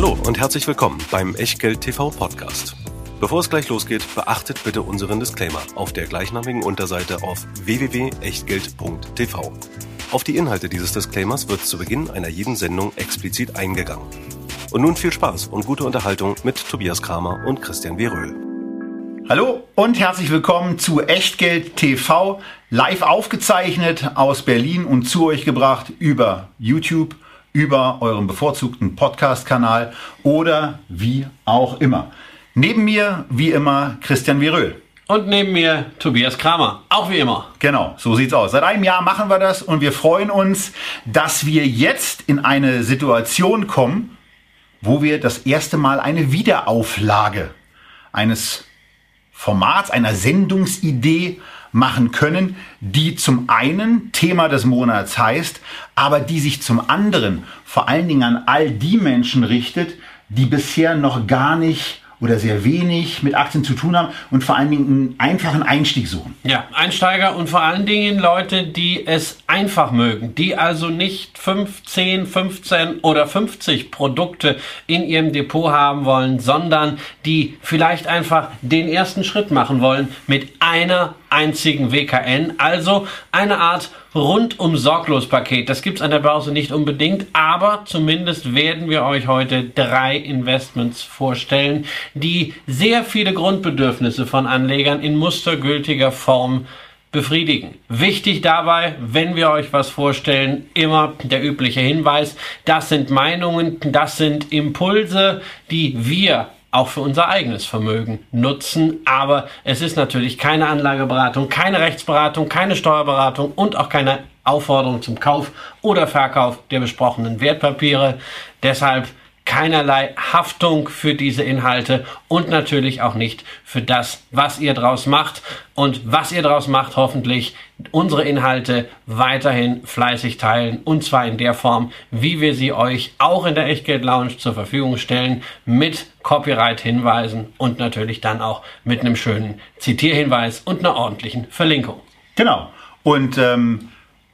Hallo und herzlich willkommen beim Echtgeld TV Podcast. Bevor es gleich losgeht, beachtet bitte unseren Disclaimer auf der gleichnamigen Unterseite auf www.echtgeld.tv. Auf die Inhalte dieses Disclaimers wird zu Beginn einer jeden Sendung explizit eingegangen. Und nun viel Spaß und gute Unterhaltung mit Tobias Kramer und Christian Weröhl. Hallo und herzlich willkommen zu Echtgeld TV, live aufgezeichnet aus Berlin und zu euch gebracht über YouTube, über euren bevorzugten Podcast-Kanal oder wie auch immer. Neben mir, wie immer, Christian Viröl. Und neben mir Tobias Kramer, auch wie immer. Genau, so sieht's aus. Seit einem Jahr machen wir das und wir freuen uns, dass wir jetzt in eine Situation kommen, wo wir das erste Mal eine Wiederauflage eines Formats, einer Sendungsidee machen können, die zum einen Thema des Monats heißt, aber die sich zum anderen vor allen Dingen an all die Menschen richtet, die bisher noch gar nicht oder sehr wenig mit Aktien zu tun haben und vor allen Dingen einen einfachen Einstieg suchen. Ja, Einsteiger und vor allen Dingen Leute, die es einfach mögen, die also nicht 5, 10, 15 oder 50 Produkte in ihrem Depot haben wollen, sondern die vielleicht einfach den ersten Schritt machen wollen mit einer einzigen WKN, also eine Art rundum sorglos Paket. Das gibt es an der Börse nicht unbedingt, aber zumindest werden wir euch heute drei Investments vorstellen, die sehr viele Grundbedürfnisse von Anlegern in mustergültiger Form befriedigen. Wichtig dabei, wenn wir euch was vorstellen, immer der übliche Hinweis, das sind Meinungen, das sind Impulse, die wir auch für unser eigenes Vermögen nutzen. Aber es ist natürlich keine Anlageberatung, keine Rechtsberatung, keine Steuerberatung und auch keine Aufforderung zum Kauf oder Verkauf der besprochenen Wertpapiere. Deshalb keinerlei Haftung für diese Inhalte und natürlich auch nicht für das, was ihr draus macht und was ihr draus macht, hoffentlich unsere Inhalte weiterhin fleißig teilen und zwar in der Form, wie wir sie euch auch in der Echtgeld Lounge zur Verfügung stellen mit Copyright-Hinweisen und natürlich dann auch mit einem schönen Zitierhinweis und einer ordentlichen Verlinkung. Genau. Und ähm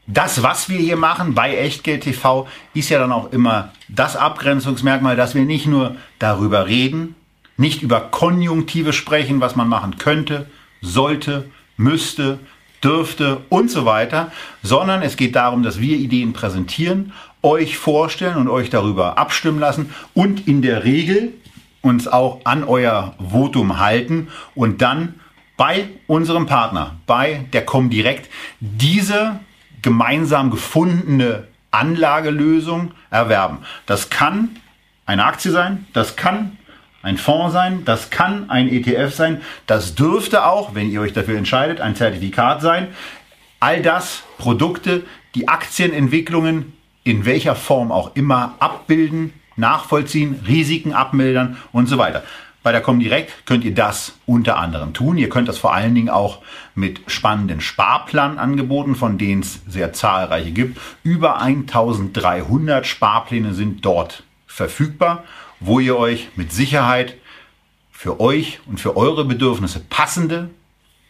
das, was wir hier machen bei Echtgeld TV, ist ja dann auch immer das Abgrenzungsmerkmal, dass wir nicht nur darüber reden, nicht über Konjunktive sprechen, was man machen könnte, sollte, müsste, dürfte und so weiter, sondern es geht darum, dass wir Ideen präsentieren, euch vorstellen und euch darüber abstimmen lassen und in der Regel uns auch an euer Votum halten und dann bei unserem Partner, bei der Comdirect, diese gemeinsam gefundene Anlagelösung erwerben. Das kann eine Aktie sein, das kann ein Fonds sein, das kann ein ETF sein, das dürfte auch, wenn ihr euch dafür entscheidet, ein Zertifikat sein. All das Produkte, die Aktienentwicklungen in welcher Form auch immer abbilden, nachvollziehen, Risiken abmildern und so weiter. Bei der Comdirect könnt ihr das unter anderem tun. Ihr könnt das vor allen Dingen auch mit spannenden Sparplanangeboten, von denen es sehr zahlreiche gibt. Über 1300 Sparpläne sind dort verfügbar, wo ihr euch mit Sicherheit für euch und für eure Bedürfnisse passende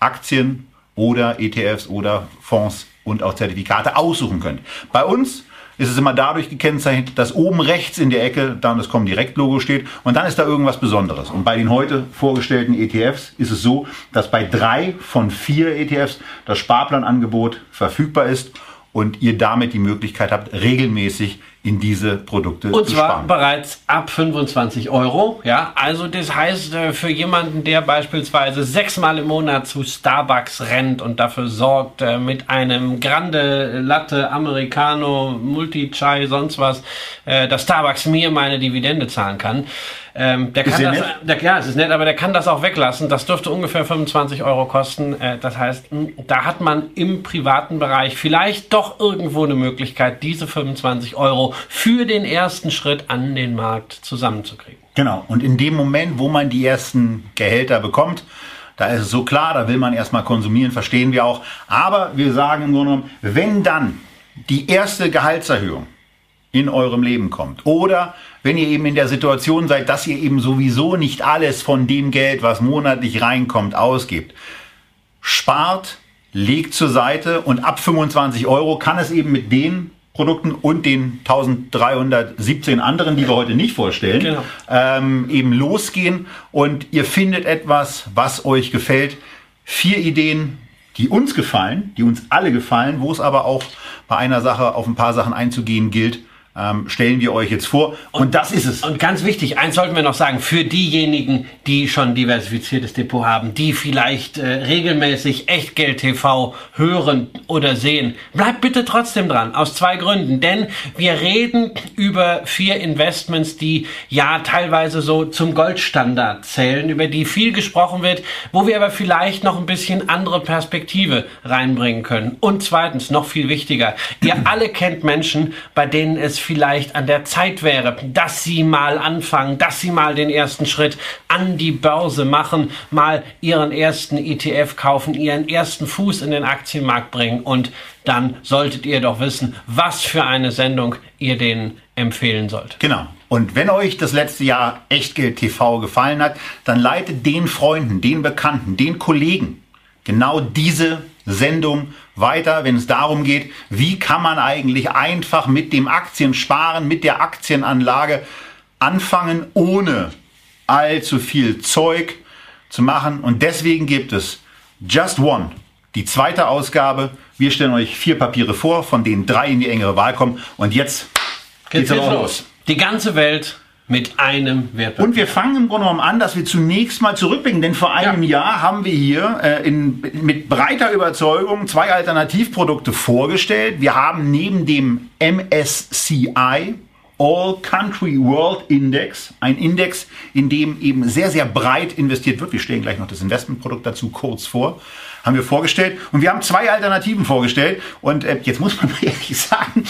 Aktien oder ETFs oder Fonds und auch Zertifikate aussuchen könnt. Bei uns ist es immer dadurch gekennzeichnet, dass oben rechts in der Ecke dann das Comdirect-Logo steht und dann ist da irgendwas Besonderes. Und bei den heute vorgestellten ETFs ist es so, dass bei drei von vier ETFs das Sparplanangebot verfügbar ist und ihr damit die Möglichkeit habt, regelmäßig in diese Produkte und zu zwar sparen. bereits ab 25 Euro. Ja, also das heißt äh, für jemanden, der beispielsweise sechsmal im Monat zu Starbucks rennt und dafür sorgt, äh, mit einem Grande Latte Americano Multi Chai sonst was, äh, dass Starbucks mir meine Dividende zahlen kann. Ähm, der kann sehr das, der, ja, es ist nett, aber der kann das auch weglassen. Das dürfte ungefähr 25 Euro kosten. Äh, das heißt, da hat man im privaten Bereich vielleicht doch irgendwo eine Möglichkeit, diese 25 Euro für den ersten Schritt an den Markt zusammenzukriegen. Genau. Und in dem Moment, wo man die ersten Gehälter bekommt, da ist es so klar, da will man erstmal konsumieren, verstehen wir auch. Aber wir sagen im Grunde genommen, wenn dann die erste Gehaltserhöhung in eurem Leben kommt oder wenn ihr eben in der Situation seid, dass ihr eben sowieso nicht alles von dem Geld, was monatlich reinkommt, ausgibt, spart, legt zur Seite und ab 25 Euro kann es eben mit den Produkten und den 1317 anderen, die wir heute nicht vorstellen, Genau. ähm, eben losgehen und ihr findet etwas, was euch gefällt. Vier Ideen, die uns gefallen, die uns alle gefallen, wo es aber auch bei einer Sache auf ein paar Sachen einzugehen gilt, ähm, stellen wir euch jetzt vor. Und, das ist es. Und ganz wichtig, eins sollten wir noch sagen, für diejenigen, die schon diversifiziertes Depot haben, die vielleicht äh, regelmäßig Echtgeld TV hören oder sehen, bleibt bitte trotzdem dran, aus zwei Gründen. Denn wir reden über vier Investments, die ja teilweise so zum Goldstandard zählen, über die viel gesprochen wird, wo wir aber vielleicht noch ein bisschen andere Perspektive reinbringen können. Und zweitens, noch viel wichtiger, ihr alle kennt Menschen, bei denen es vielleicht an der Zeit wäre, dass sie mal anfangen, dass sie mal den ersten Schritt an die Börse machen, mal ihren ersten ETF kaufen, ihren ersten Fuß in den Aktienmarkt bringen und dann solltet ihr doch wissen, was für eine Sendung ihr denen empfehlen sollt. Genau. Und wenn euch das letzte Jahr Echtgeld TV gefallen hat, dann leitet den Freunden, den Bekannten, den Kollegen genau diese Sendung weiter, wenn es darum geht, wie kann man eigentlich einfach mit dem Aktiensparen, mit der Aktienanlage anfangen, ohne allzu viel Zeug zu machen. Und deswegen gibt es Just One, die zweite Ausgabe. Wir stellen euch vier Papiere vor, von denen drei in die engere Wahl kommen. Und jetzt geht's auch los. Die ganze Welt mit einem Wertpapier. Und wir fangen im Grunde genommen an, dass wir zunächst mal zurückblicken, denn vor einem Ja. Jahr haben wir hier äh, in, mit breiter Überzeugung zwei Alternativprodukte vorgestellt. Wir haben neben dem MSCI All Country World Index, ein Index, in dem eben sehr, sehr breit investiert wird. Wir stellen gleich noch das Investmentprodukt dazu kurz vor. Haben wir vorgestellt. Und wir haben zwei Alternativen vorgestellt. Und äh, jetzt muss man ehrlich sagen,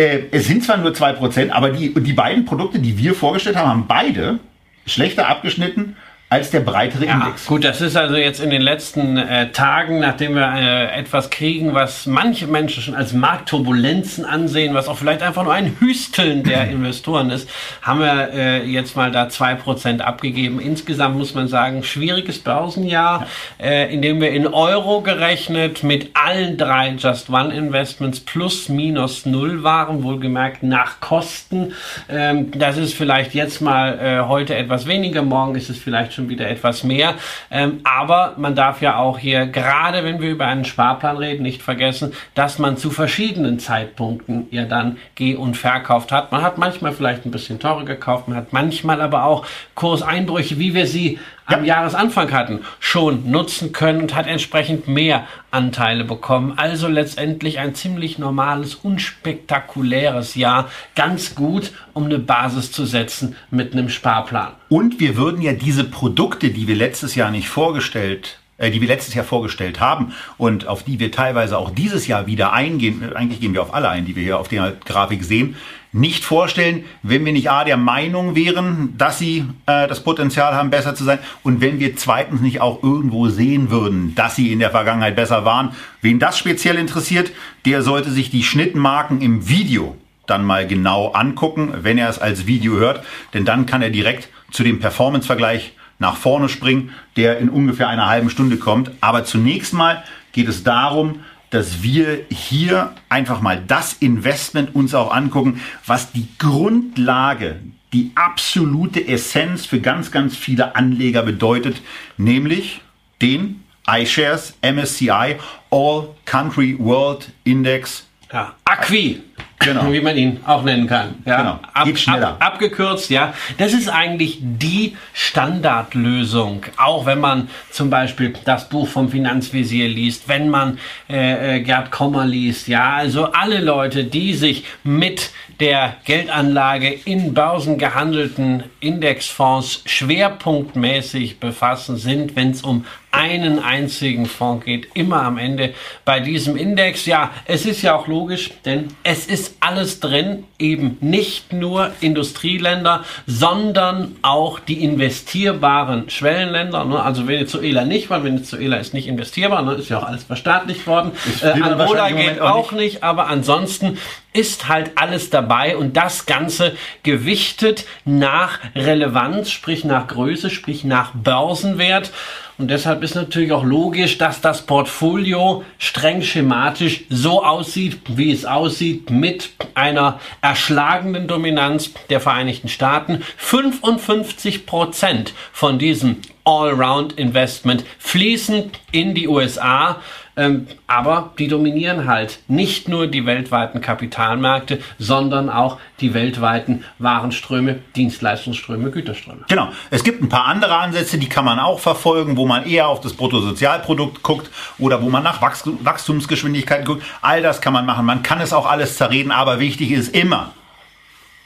äh, es sind zwar nur 2%, aber die, die beiden Produkte, die wir vorgestellt haben, haben beide schlechter abgeschnitten als der breitere Ja, Index. gut, das ist also jetzt in den letzten äh, Tagen, nachdem wir äh, etwas kriegen, was manche Menschen schon als Marktturbulenzen ansehen, was auch vielleicht einfach nur ein Hüsteln der Investoren ist, haben wir äh, jetzt mal da 2% abgegeben. Insgesamt muss man sagen, schwieriges Börsenjahr, äh, in dem wir in Euro gerechnet mit allen drei Just One Investments plus minus null waren, wohlgemerkt nach Kosten. Ähm, das ist vielleicht jetzt mal äh, heute etwas weniger, morgen ist es vielleicht schon wieder etwas mehr. Ähm, aber man darf ja auch hier, gerade wenn wir über einen Sparplan reden, nicht vergessen, dass man zu verschiedenen Zeitpunkten ja dann geh- und verkauft hat. Man hat manchmal vielleicht ein bisschen teurer gekauft, man hat manchmal aber auch Kurseinbrüche, wie wir sie am Jahresanfang hatten, schon nutzen können und hat entsprechend mehr Anteile bekommen. Also letztendlich ein ziemlich normales, unspektakuläres Jahr. Ganz gut, um eine Basis zu setzen mit einem Sparplan. Und wir würden ja diese Produkte, die wir letztes Jahr nicht vorgestellt äh, die wir letztes Jahr vorgestellt haben und auf die wir teilweise auch dieses Jahr wieder eingehen, äh, eigentlich gehen wir auf alle ein, die wir hier auf der Grafik sehen, nicht vorstellen, wenn wir nicht A der Meinung wären, dass sie äh, das Potenzial haben, besser zu sein und wenn wir zweitens nicht auch irgendwo sehen würden, dass sie in der Vergangenheit besser waren. Wen das speziell interessiert, der sollte sich die Schnittmarken im Video dann mal genau angucken, wenn er es als Video hört, denn dann kann er direkt zu dem Performance-Vergleich nach vorne springen, der in ungefähr einer halben Stunde kommt. Aber zunächst mal geht es darum, dass wir hier einfach mal das Investment uns auch angucken, was die Grundlage, die absolute Essenz für ganz, ganz viele Anleger bedeutet, nämlich den iShares MSCI All Country World Index. Ja, Acqui. Genau. Wie man ihn auch nennen kann. Ja, Genau. ab, Geht schneller. Ab, abgekürzt, ja. Das ist eigentlich die Standardlösung. Auch wenn man zum Beispiel das Buch vom Finanzvisier liest, wenn man äh, äh, Gerd Kommer liest, ja. Also alle Leute, die sich mit der Geldanlage in börsengehandelten Indexfonds schwerpunktmäßig befassen, sind, wenn es um einen einzigen Fonds geht, immer am Ende bei diesem Index. Ja, es ist ja auch logisch, denn es ist alles drin, eben nicht nur Industrieländer, sondern auch die investierbaren Schwellenländer. Ne? Also Venezuela nicht, weil Venezuela ist nicht investierbar, ne? ist ja auch alles verstaatlicht worden. Äh, Angola geht auch auch nicht, aber ansonsten ist halt alles dabei und das Ganze gewichtet nach Relevanz, sprich nach Größe, sprich nach Börsenwert. Und deshalb ist natürlich auch logisch, dass das Portfolio streng schematisch so aussieht, wie es aussieht, mit einer erschlagenden Dominanz der Vereinigten Staaten. 55 Prozent von diesem Allround-Investment fließen in die USA. Ähm, aber die dominieren halt nicht nur die weltweiten Kapitalmärkte, sondern auch die weltweiten Warenströme, Dienstleistungsströme, Güterströme. Genau. Es gibt ein paar andere Ansätze, die kann man auch verfolgen, wo man eher auf das Bruttosozialprodukt guckt oder wo man nach Wachstumsgeschwindigkeit guckt. All das kann man machen. Man kann es auch alles zerreden, aber wichtig ist immer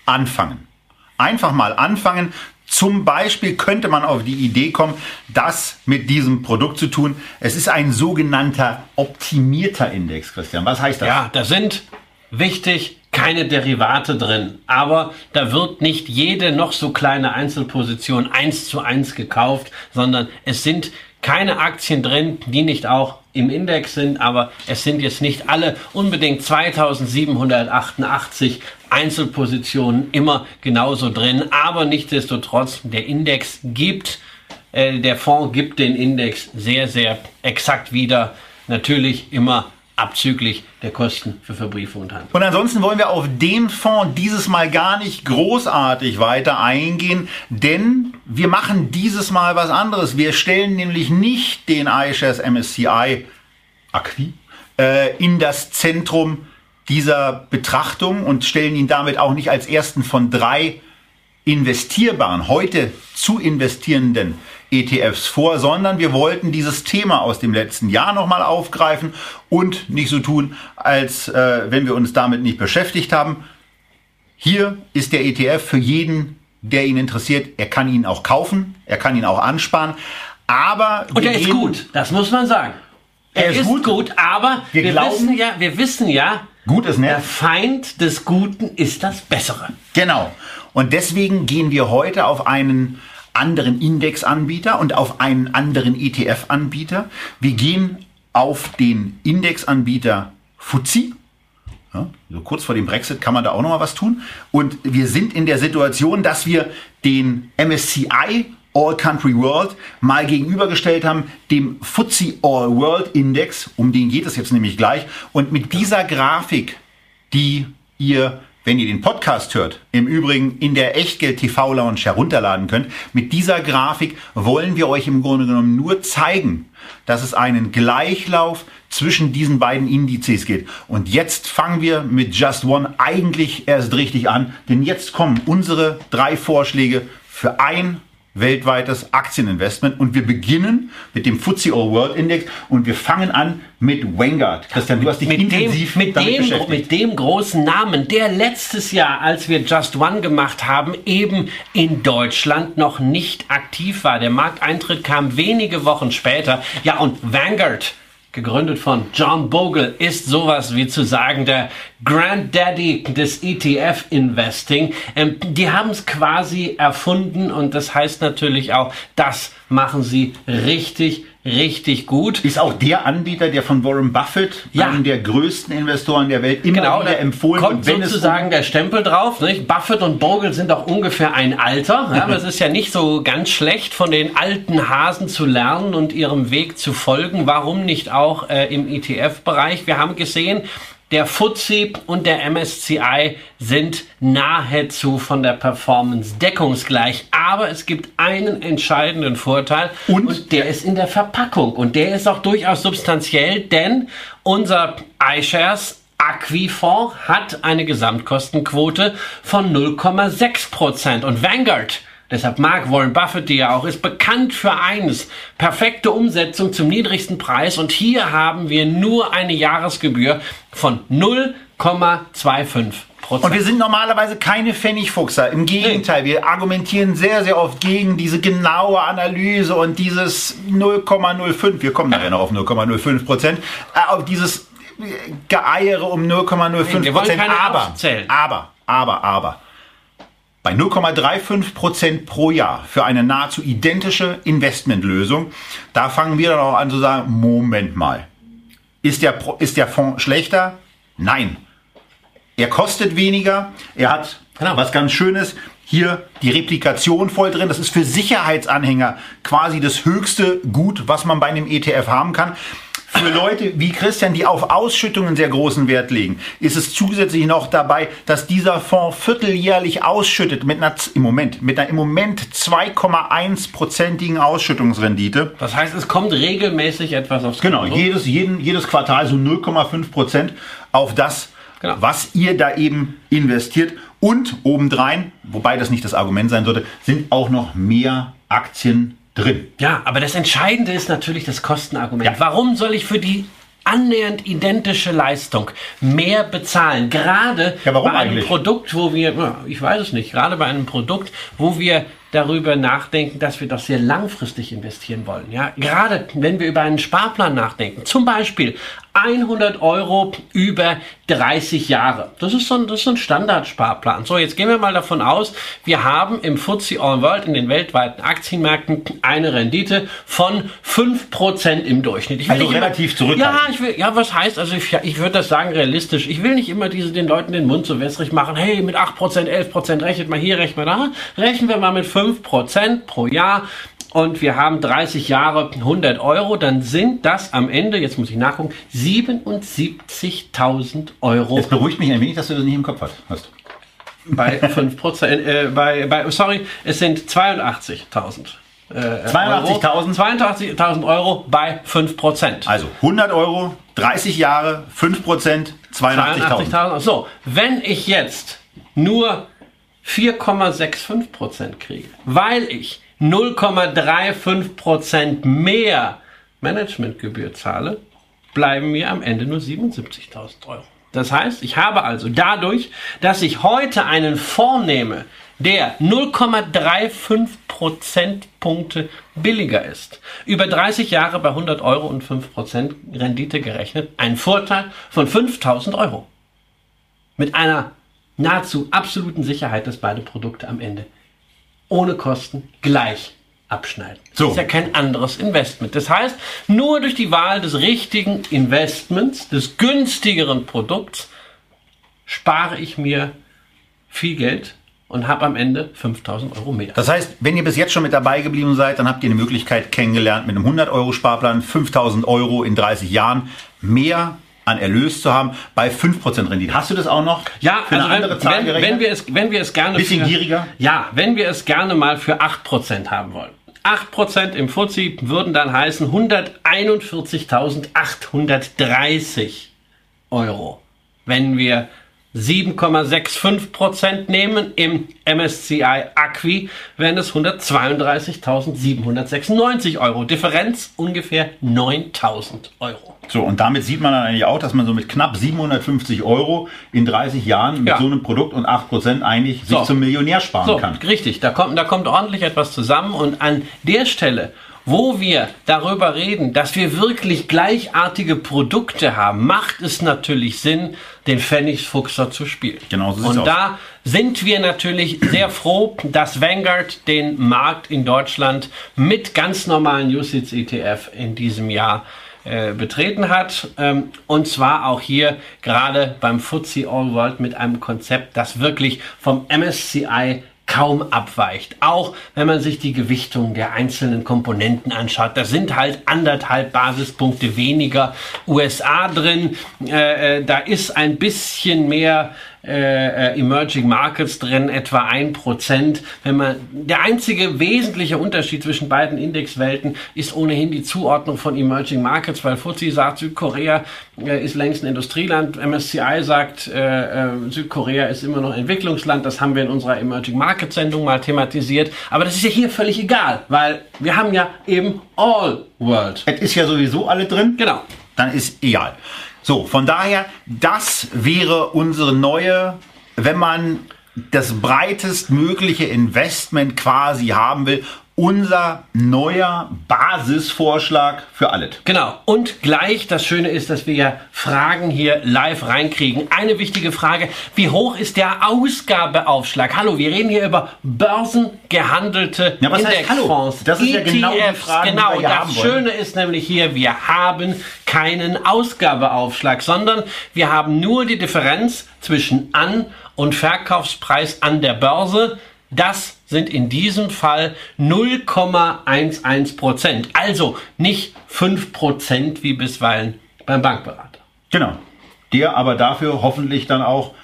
anfangen. Einfach mal anfangen, zum Beispiel könnte man auf die Idee kommen, das mit diesem Produkt zu tun. Es ist ein sogenannter optimierter Index, Christian. Was heißt das? Ja, da sind wichtig keine Derivate drin, aber da wird nicht jede noch so kleine Einzelposition eins zu eins gekauft, sondern es sind keine Aktien drin, die nicht auch im Index sind, aber es sind jetzt nicht alle unbedingt 2788 Einzelpositionen immer genauso drin, aber nichtsdestotrotz, der Index gibt, äh, der Fonds gibt den Index sehr, sehr exakt wieder. Natürlich immer abzüglich der Kosten für Verbriefe und Handel. Und ansonsten wollen wir auf den Fonds dieses Mal gar nicht großartig weiter eingehen, denn wir machen dieses Mal was anderes. Wir stellen nämlich nicht den iShares MSCI Acqui äh, in das Zentrum dieser Betrachtung und stellen ihn damit auch nicht als ersten von drei investierbaren, heute zu investierenden ETFs vor, sondern wir wollten dieses Thema aus dem letzten Jahr nochmal aufgreifen und nicht so tun, als äh, wenn wir uns damit nicht beschäftigt haben. Hier ist der ETF für jeden, der ihn interessiert. Er kann ihn auch kaufen, er kann ihn auch ansparen. Aber und er ist gut, das muss man sagen. Er, er ist, ist gut, gut, aber wir, wir glauben, wissen ja, wir wissen ja, Gut ist nett. Der Feind des Guten ist das Bessere. Genau. Und deswegen gehen wir heute auf einen anderen Indexanbieter und auf einen anderen ETF-Anbieter. Wir gehen auf den Indexanbieter FTSE. Ja, so kurz vor dem Brexit kann man da auch noch mal was tun. Und wir sind in der Situation, dass wir den MSCI All Country World mal gegenübergestellt haben dem FTSE All World Index, um den geht es jetzt nämlich gleich. Und mit dieser Grafik, die ihr, wenn ihr den Podcast hört, im Übrigen in der Echtgeld TV Lounge herunterladen könnt, mit dieser Grafik wollen wir euch im Grunde genommen nur zeigen, dass es einen Gleichlauf zwischen diesen beiden Indizes geht. Und jetzt fangen wir mit Just One eigentlich erst richtig an, denn jetzt kommen unsere drei Vorschläge für ein weltweites Aktieninvestment und wir beginnen mit dem FTSE All World Index und wir fangen an mit Vanguard. Christian, du hast dich mit intensiv dem, mit damit dem, beschäftigt. Mit dem großen Namen, der letztes Jahr, als wir Just One gemacht haben, eben in Deutschland noch nicht aktiv war. Der Markteintritt kam wenige Wochen später. Ja, und Vanguard gegründet von John Bogle, ist sowas wie zu sagen der Granddaddy des ETF-Investing. Ähm, die haben es quasi erfunden und das heißt natürlich auch, das machen sie richtig, richtig gut. Ist auch der Anbieter, der von Warren Buffett, ja. einem der größten Investoren der Welt, immer genau, wieder empfohlen kommt wird. sozusagen der Stempel drauf. Nicht? Buffett und Bogle sind auch ungefähr ein Alter. Ja, aber es ist ja nicht so ganz schlecht, von den alten Hasen zu lernen und ihrem Weg zu folgen. Warum nicht auch äh, im ETF-Bereich? Wir haben gesehen, der FTSE und der MSCI sind nahezu von der Performance deckungsgleich. Aber es gibt einen entscheidenden Vorteil und? und der ist in der Verpackung. Und der ist auch durchaus substanziell, denn unser iShares Aquifonds hat eine Gesamtkostenquote von 0,6 Prozent. Und Vanguard Deshalb mag Warren Buffett, die ja auch ist, bekannt für eines. Perfekte Umsetzung zum niedrigsten Preis. Und hier haben wir nur eine Jahresgebühr von 0,25% und wir sind normalerweise keine Pfennigfuchser. Im Gegenteil, wir argumentieren sehr, sehr oft gegen diese genaue Analyse und dieses 0,05, wir kommen nachher noch auf 0,05 Prozent, äh, auf dieses Geeiere um 0,05 Prozent. Aber, aber, aber, aber, bei 0,35 Prozent pro Jahr für eine nahezu identische Investmentlösung, da fangen wir dann auch an zu sagen, Moment mal, ist der, ist der Fonds schlechter? Nein. Er kostet weniger, er hat Genau. Was ganz schön ist, hier die Replikation voll drin. Das ist für Sicherheitsanhänger quasi das höchste Gut, was man bei einem ETF haben kann. Für Leute wie Christian, die auf Ausschüttungen sehr großen Wert legen, ist es zusätzlich noch dabei, dass dieser Fonds vierteljährlich ausschüttet mit einer, im Moment, mit einer im Moment 2,1-prozentigen Ausschüttungsrendite. Das heißt, es kommt regelmäßig etwas aufs Konto. Genau, jedes, jeden, jedes Quartal so 0,5 Prozent auf das, genau. was ihr da eben investiert. Und obendrein, wobei das nicht das Argument sein sollte, sind auch noch mehr Aktien drin. Ja, aber das Entscheidende ist natürlich das Kostenargument. Ja. Warum soll ich für die annähernd identische Leistung mehr bezahlen? Gerade ja, bei einem eigentlich? Produkt, wo wir, ich weiß es nicht, gerade bei einem Produkt, wo wir darüber nachdenken, dass wir doch sehr langfristig investieren wollen. Ja, gerade wenn wir über einen Sparplan nachdenken, zum Beispiel 100 Euro über 30 Jahre. Das ist so ein, das ist so ein Standardsparplan. So, jetzt gehen wir mal davon aus, wir haben im FTSE All World, in den weltweiten Aktienmärkten, eine Rendite von 5% im Durchschnitt. Ich will also relativ zurück. Ja, ich will, ja, was heißt, also ich, ich würde das sagen realistisch. Ich will nicht immer diese, den Leuten den Mund so wässrig machen. Hey, mit 8%, 11% rechnet mal hier, rechnet mal da. Rechnen wir mal mit 5% pro Jahr und wir haben 30 Jahre 100 Euro, dann sind das am Ende, jetzt muss ich nachgucken, 77.000 Euro. Es beruhigt mich ein wenig, dass du das nicht im Kopf hast. Bei 5 Prozent, äh, bei, bei, sorry, es sind 82.000. Äh, 82.000 82.000 Euro bei 5 Prozent. Also 100 Euro, 30 Jahre, 5 Prozent, 82.000. 82 so, wenn ich jetzt nur 4,65 Prozent kriege, weil ich 0,35% mehr Managementgebühr zahle, bleiben mir am Ende nur 77.000 Euro. Das heißt, ich habe also dadurch, dass ich heute einen Fonds nehme, der 0,35 Prozentpunkte billiger ist, über 30 Jahre bei 100 Euro und 5 Prozent Rendite gerechnet, einen Vorteil von 5000 Euro. Mit einer nahezu absoluten Sicherheit, dass beide Produkte am Ende ohne Kosten gleich abschneiden. So. Das ist ja kein anderes Investment. Das heißt, nur durch die Wahl des richtigen Investments, des günstigeren Produkts, spare ich mir viel Geld und habe am Ende 5000 Euro mehr. Das heißt, wenn ihr bis jetzt schon mit dabei geblieben seid, dann habt ihr eine Möglichkeit kennengelernt, mit einem 100 Euro Sparplan 5000 Euro in 30 Jahren mehr an Erlös zu haben bei 5% Rendite. Hast du das auch noch? Ja, für also eine andere Zahl wenn, wenn wir es wenn wir es gerne bisschen für, gieriger? Ja, wenn wir es gerne mal für 8% haben wollen. 8% im FTSE würden dann heißen 141.830 Euro. Wenn wir 7,65% nehmen. Im MSCI Acqui wären es 132.796 Euro. Differenz ungefähr 9.000 Euro. So, und damit sieht man dann eigentlich auch, dass man so mit knapp 750 Euro in 30 Jahren mit ja. so einem Produkt und 8% eigentlich so. sich zum Millionär sparen so, kann. Richtig, da kommt, da kommt ordentlich etwas zusammen und an der Stelle wo wir darüber reden, dass wir wirklich gleichartige Produkte haben, macht es natürlich Sinn, den Pfennigsfuchser zu spielen. Genau so Und da sind wir natürlich sehr froh, dass Vanguard den Markt in Deutschland mit ganz normalen USITS ETF in diesem Jahr äh, betreten hat. Ähm, und zwar auch hier gerade beim FTSE All World mit einem Konzept, das wirklich vom MSCI kaum abweicht. Auch wenn man sich die Gewichtung der einzelnen Komponenten anschaut. Da sind halt anderthalb Basispunkte weniger USA drin. Äh, äh, da ist ein bisschen mehr äh, äh, Emerging Markets drin, etwa ein Prozent. Wenn man der einzige wesentliche Unterschied zwischen beiden Indexwelten ist ohnehin die Zuordnung von Emerging Markets, weil FTSE sagt, Südkorea äh, ist längst ein Industrieland, MSCI sagt, äh, äh, Südkorea ist immer noch Entwicklungsland. Das haben wir in unserer Emerging Markets Sendung mal thematisiert. Aber das ist ja hier völlig egal, weil wir haben ja eben All World. Es ist ja sowieso alle drin. Genau. Dann ist egal. So, von daher, das wäre unsere neue, wenn man das breitestmögliche Investment quasi haben will unser neuer Basisvorschlag für alles. Genau. Und gleich, das Schöne ist, dass wir ja Fragen hier live reinkriegen. Eine wichtige Frage, wie hoch ist der Ausgabeaufschlag? Hallo, wir reden hier über börsengehandelte ja, Indexfonds. Das ist ETFs. ja genau die Frage, genau. Die wir das Schöne ist nämlich hier, wir haben keinen Ausgabeaufschlag, sondern wir haben nur die Differenz zwischen An- und Verkaufspreis an der Börse, das sind in diesem Fall 0,11 Prozent. Also nicht 5 Prozent wie bisweilen beim Bankberater. Genau. Der aber dafür hoffentlich dann auch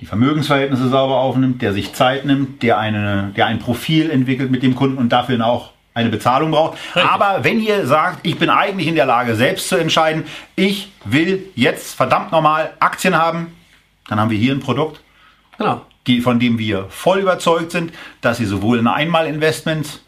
die Vermögensverhältnisse sauber aufnimmt, der sich Zeit nimmt, der, eine, der ein Profil entwickelt mit dem Kunden und dafür auch eine Bezahlung braucht. Richtig. Aber wenn ihr sagt, ich bin eigentlich in der Lage, selbst zu entscheiden, ich will jetzt verdammt normal Aktien haben, dann haben wir hier ein Produkt, genau. Von dem wir voll überzeugt sind, dass ihr sowohl in Einmalinvestments,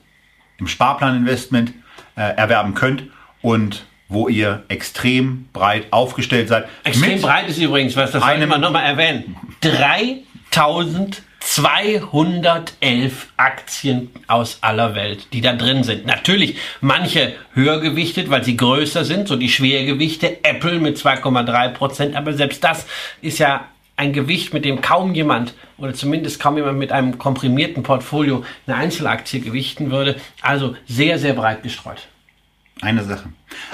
im Sparplaninvestment äh, erwerben könnt und wo ihr extrem breit aufgestellt seid. Extrem breit ist übrigens, was das soll man nochmal erwähnen. 3211 Aktien aus aller Welt, die da drin sind. Natürlich manche höher gewichtet, weil sie größer sind, so die Schwergewichte, Apple mit 2,3 Prozent, aber selbst das ist ja ein Gewicht, mit dem kaum jemand oder zumindest kaum jemand mit einem komprimierten Portfolio eine Einzelaktie gewichten würde. Also sehr, sehr breit gestreut. Eine Sache.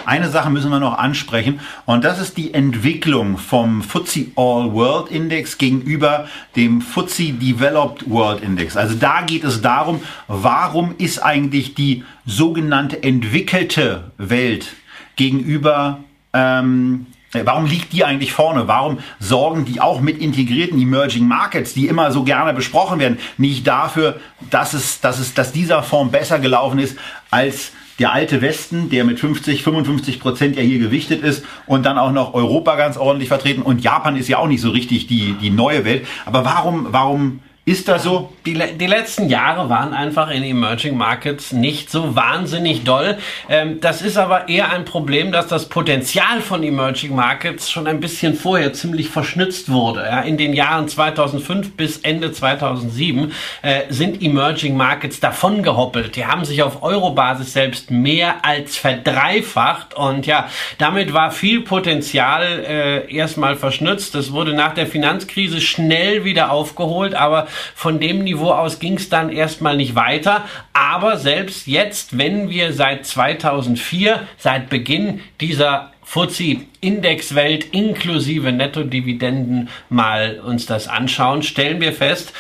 Eine Sache müssen wir noch ansprechen und das ist die Entwicklung vom FTSE All World Index gegenüber dem FTSE Developed World Index. Also da geht es darum, warum ist eigentlich die sogenannte entwickelte Welt gegenüber ähm, Warum liegt die eigentlich vorne? Warum sorgen die auch mit integrierten Emerging Markets, die immer so gerne besprochen werden, nicht dafür, dass es, dass es, dass dieser Fonds besser gelaufen ist als der alte Westen, der mit 50, 55 Prozent ja hier gewichtet ist und dann auch noch Europa ganz ordentlich vertreten und Japan ist ja auch nicht so richtig die, die neue Welt. Aber warum, warum ist das so? Die, die letzten Jahre waren einfach in Emerging Markets nicht so wahnsinnig doll. Ähm, das ist aber eher ein Problem, dass das Potenzial von Emerging Markets schon ein bisschen vorher ziemlich verschnitzt wurde. Ja, in den Jahren 2005 bis Ende 2007 äh, sind Emerging Markets davon gehoppelt. Die haben sich auf Eurobasis selbst mehr als verdreifacht und ja, damit war viel Potenzial äh, erstmal verschnitzt. Das wurde nach der Finanzkrise schnell wieder aufgeholt, aber von dem Niveau aus ging es dann erstmal nicht weiter. Aber selbst jetzt, wenn wir seit 2004, seit Beginn dieser FTSE Indexwelt inklusive Nettodividenden mal uns das anschauen, stellen wir fest,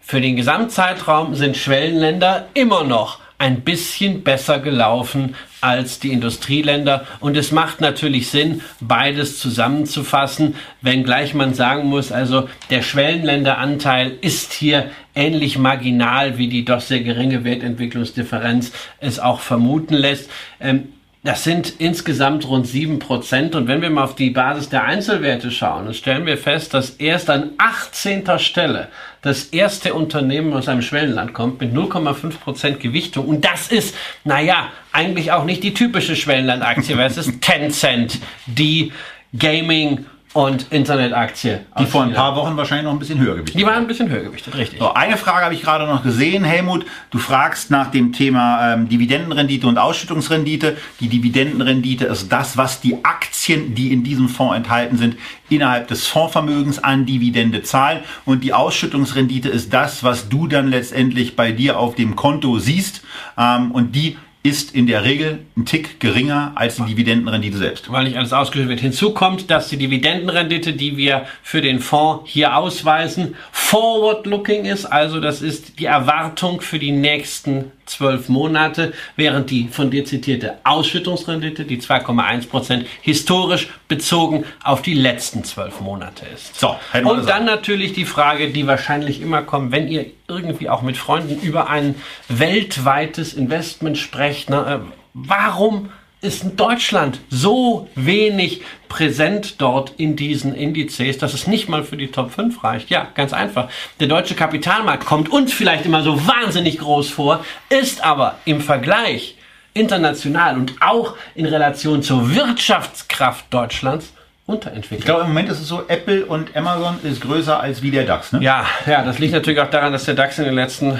für den Gesamtzeitraum sind Schwellenländer immer noch ein bisschen besser gelaufen als die Industrieländer. Und es macht natürlich Sinn, beides zusammenzufassen, wenngleich man sagen muss, also der Schwellenländeranteil ist hier ähnlich marginal, wie die doch sehr geringe Wertentwicklungsdifferenz es auch vermuten lässt. Ähm, das sind insgesamt rund sieben Prozent. Und wenn wir mal auf die Basis der Einzelwerte schauen, dann stellen wir fest, dass erst an 18. Stelle das erste Unternehmen aus einem Schwellenland kommt mit 0,5 Prozent Gewichtung. Und das ist, naja, eigentlich auch nicht die typische Schwellenlandaktie, weil es ist Tencent, die Gaming- und Internetaktie. Die vor ein paar Wochen wahrscheinlich noch ein bisschen höher gewichtet. Die waren ein bisschen höher gewichtet, richtig. So, eine Frage habe ich gerade noch gesehen, Helmut. Du fragst nach dem Thema ähm, Dividendenrendite und Ausschüttungsrendite. Die Dividendenrendite ist das, was die Aktien, die in diesem Fonds enthalten sind, innerhalb des Fondsvermögens an Dividende zahlen. Und die Ausschüttungsrendite ist das, was du dann letztendlich bei dir auf dem Konto siehst. Ähm, und die ist in der Regel ein Tick geringer als die Dividendenrendite selbst. Weil nicht alles ausgeschüttet wird. Hinzu kommt, dass die Dividendenrendite, die wir für den Fonds hier ausweisen, forward-looking ist. Also das ist die Erwartung für die nächsten zwölf Monate, während die von dir zitierte Ausschüttungsrendite, die 2,1 Prozent, historisch bezogen auf die letzten zwölf Monate ist. So, und dann natürlich die Frage, die wahrscheinlich immer kommt, wenn ihr irgendwie auch mit Freunden über ein weltweites Investment sprecht, ne, äh, warum ist Deutschland so wenig präsent dort in diesen Indizes, dass es nicht mal für die Top 5 reicht. Ja, ganz einfach. Der deutsche Kapitalmarkt kommt uns vielleicht immer so wahnsinnig groß vor, ist aber im Vergleich international und auch in Relation zur Wirtschaftskraft Deutschlands unterentwickelt. Ich glaube, im Moment ist es so, Apple und Amazon ist größer als wie der DAX. Ne? Ja, ja, das liegt natürlich auch daran, dass der DAX in den letzten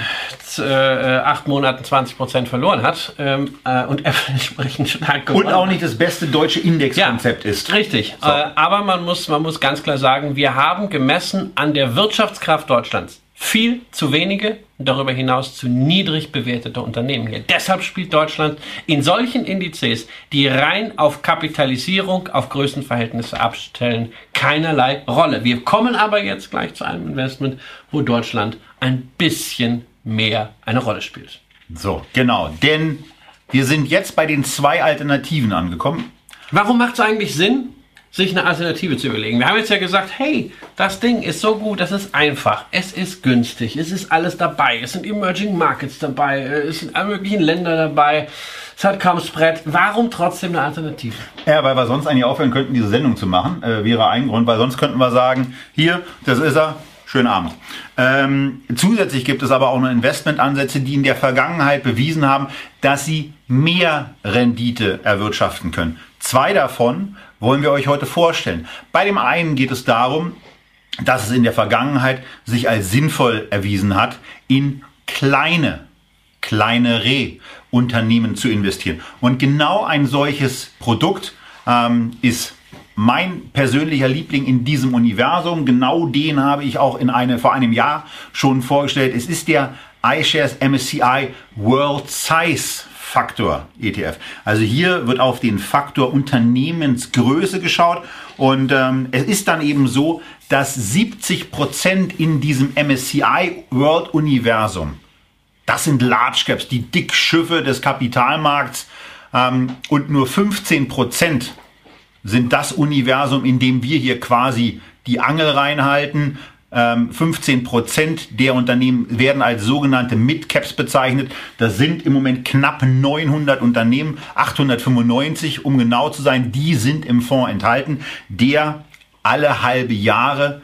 äh, acht Monaten 20 Prozent verloren hat ähm, äh, und Apple entsprechend stark gewonnen. Und auch nicht das beste deutsche Indexkonzept ja, ist. Richtig. So. Äh, aber man muss, man muss ganz klar sagen, wir haben gemessen an der Wirtschaftskraft Deutschlands viel zu wenige und darüber hinaus zu niedrig bewertete Unternehmen hier. Deshalb spielt Deutschland in solchen Indizes, die rein auf Kapitalisierung, auf Größenverhältnisse abstellen, keinerlei Rolle. Wir kommen aber jetzt gleich zu einem Investment, wo Deutschland ein bisschen mehr eine Rolle spielt. So, genau. Denn wir sind jetzt bei den zwei Alternativen angekommen. Warum macht es eigentlich Sinn, sich eine Alternative zu überlegen. Wir haben jetzt ja gesagt, hey, das Ding ist so gut, das ist einfach, es ist günstig, es ist alles dabei, es sind Emerging Markets dabei, es sind alle möglichen Länder dabei, es hat kaum Spread. Warum trotzdem eine Alternative? Ja, weil wir sonst eigentlich aufhören könnten, diese Sendung zu machen, äh, wäre ein Grund, weil sonst könnten wir sagen, hier, das ist er, Schönen Abend. Ähm, zusätzlich gibt es aber auch noch Investmentansätze, die in der Vergangenheit bewiesen haben, dass sie mehr Rendite erwirtschaften können. Zwei davon wollen wir euch heute vorstellen. Bei dem einen geht es darum, dass es in der Vergangenheit sich als sinnvoll erwiesen hat, in kleine, kleinere Unternehmen zu investieren. Und genau ein solches Produkt ähm, ist mein persönlicher Liebling in diesem Universum. Genau den habe ich auch in eine, vor einem Jahr schon vorgestellt. Es ist der iShares MSCI World Size Faktor ETF. Also hier wird auf den Faktor Unternehmensgröße geschaut und ähm, es ist dann eben so, dass 70 Prozent in diesem MSCI World Universum, das sind Large Caps, die Dickschiffe des Kapitalmarkts ähm, und nur 15 Prozent sind das Universum, in dem wir hier quasi die Angel reinhalten. 15 ähm, Prozent der Unternehmen werden als sogenannte Mid-Caps bezeichnet. Das sind im Moment knapp 900 Unternehmen, 895 um genau zu sein. Die sind im Fonds enthalten, der alle halbe Jahre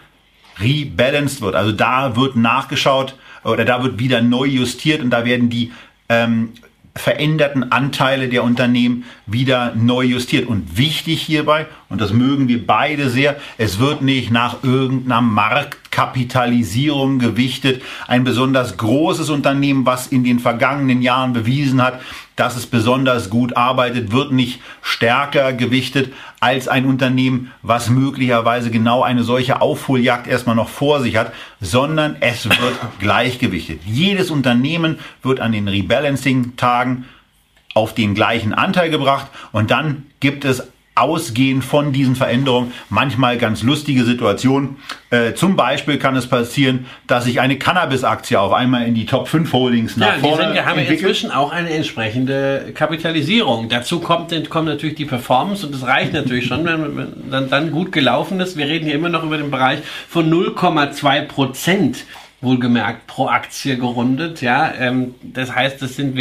rebalanced wird. Also da wird nachgeschaut oder da wird wieder neu justiert und da werden die ähm, veränderten Anteile der Unternehmen wieder neu justiert. Und wichtig hierbei, und das mögen wir beide sehr, es wird nicht nach irgendeiner Marktkapitalisierung gewichtet. Ein besonders großes Unternehmen, was in den vergangenen Jahren bewiesen hat, dass es besonders gut arbeitet, wird nicht stärker gewichtet als ein Unternehmen, was möglicherweise genau eine solche Aufholjagd erstmal noch vor sich hat, sondern es wird gleichgewichtet. Jedes Unternehmen wird an den Rebalancing-Tagen auf den gleichen Anteil gebracht und dann gibt es ausgehend von diesen Veränderungen manchmal ganz lustige Situationen. Äh, zum Beispiel kann es passieren, dass sich eine Cannabis-Aktie auf einmal in die Top 5 Holdings nach ja, vorne sind, haben entwickelt. inzwischen auch eine entsprechende Kapitalisierung. Dazu kommt, kommt natürlich die Performance und das reicht natürlich schon, wenn dann, dann gut gelaufen ist. Wir reden hier immer noch über den Bereich von 0,2 Prozent wohlgemerkt pro Aktie gerundet. Ja, ähm, das heißt, das sind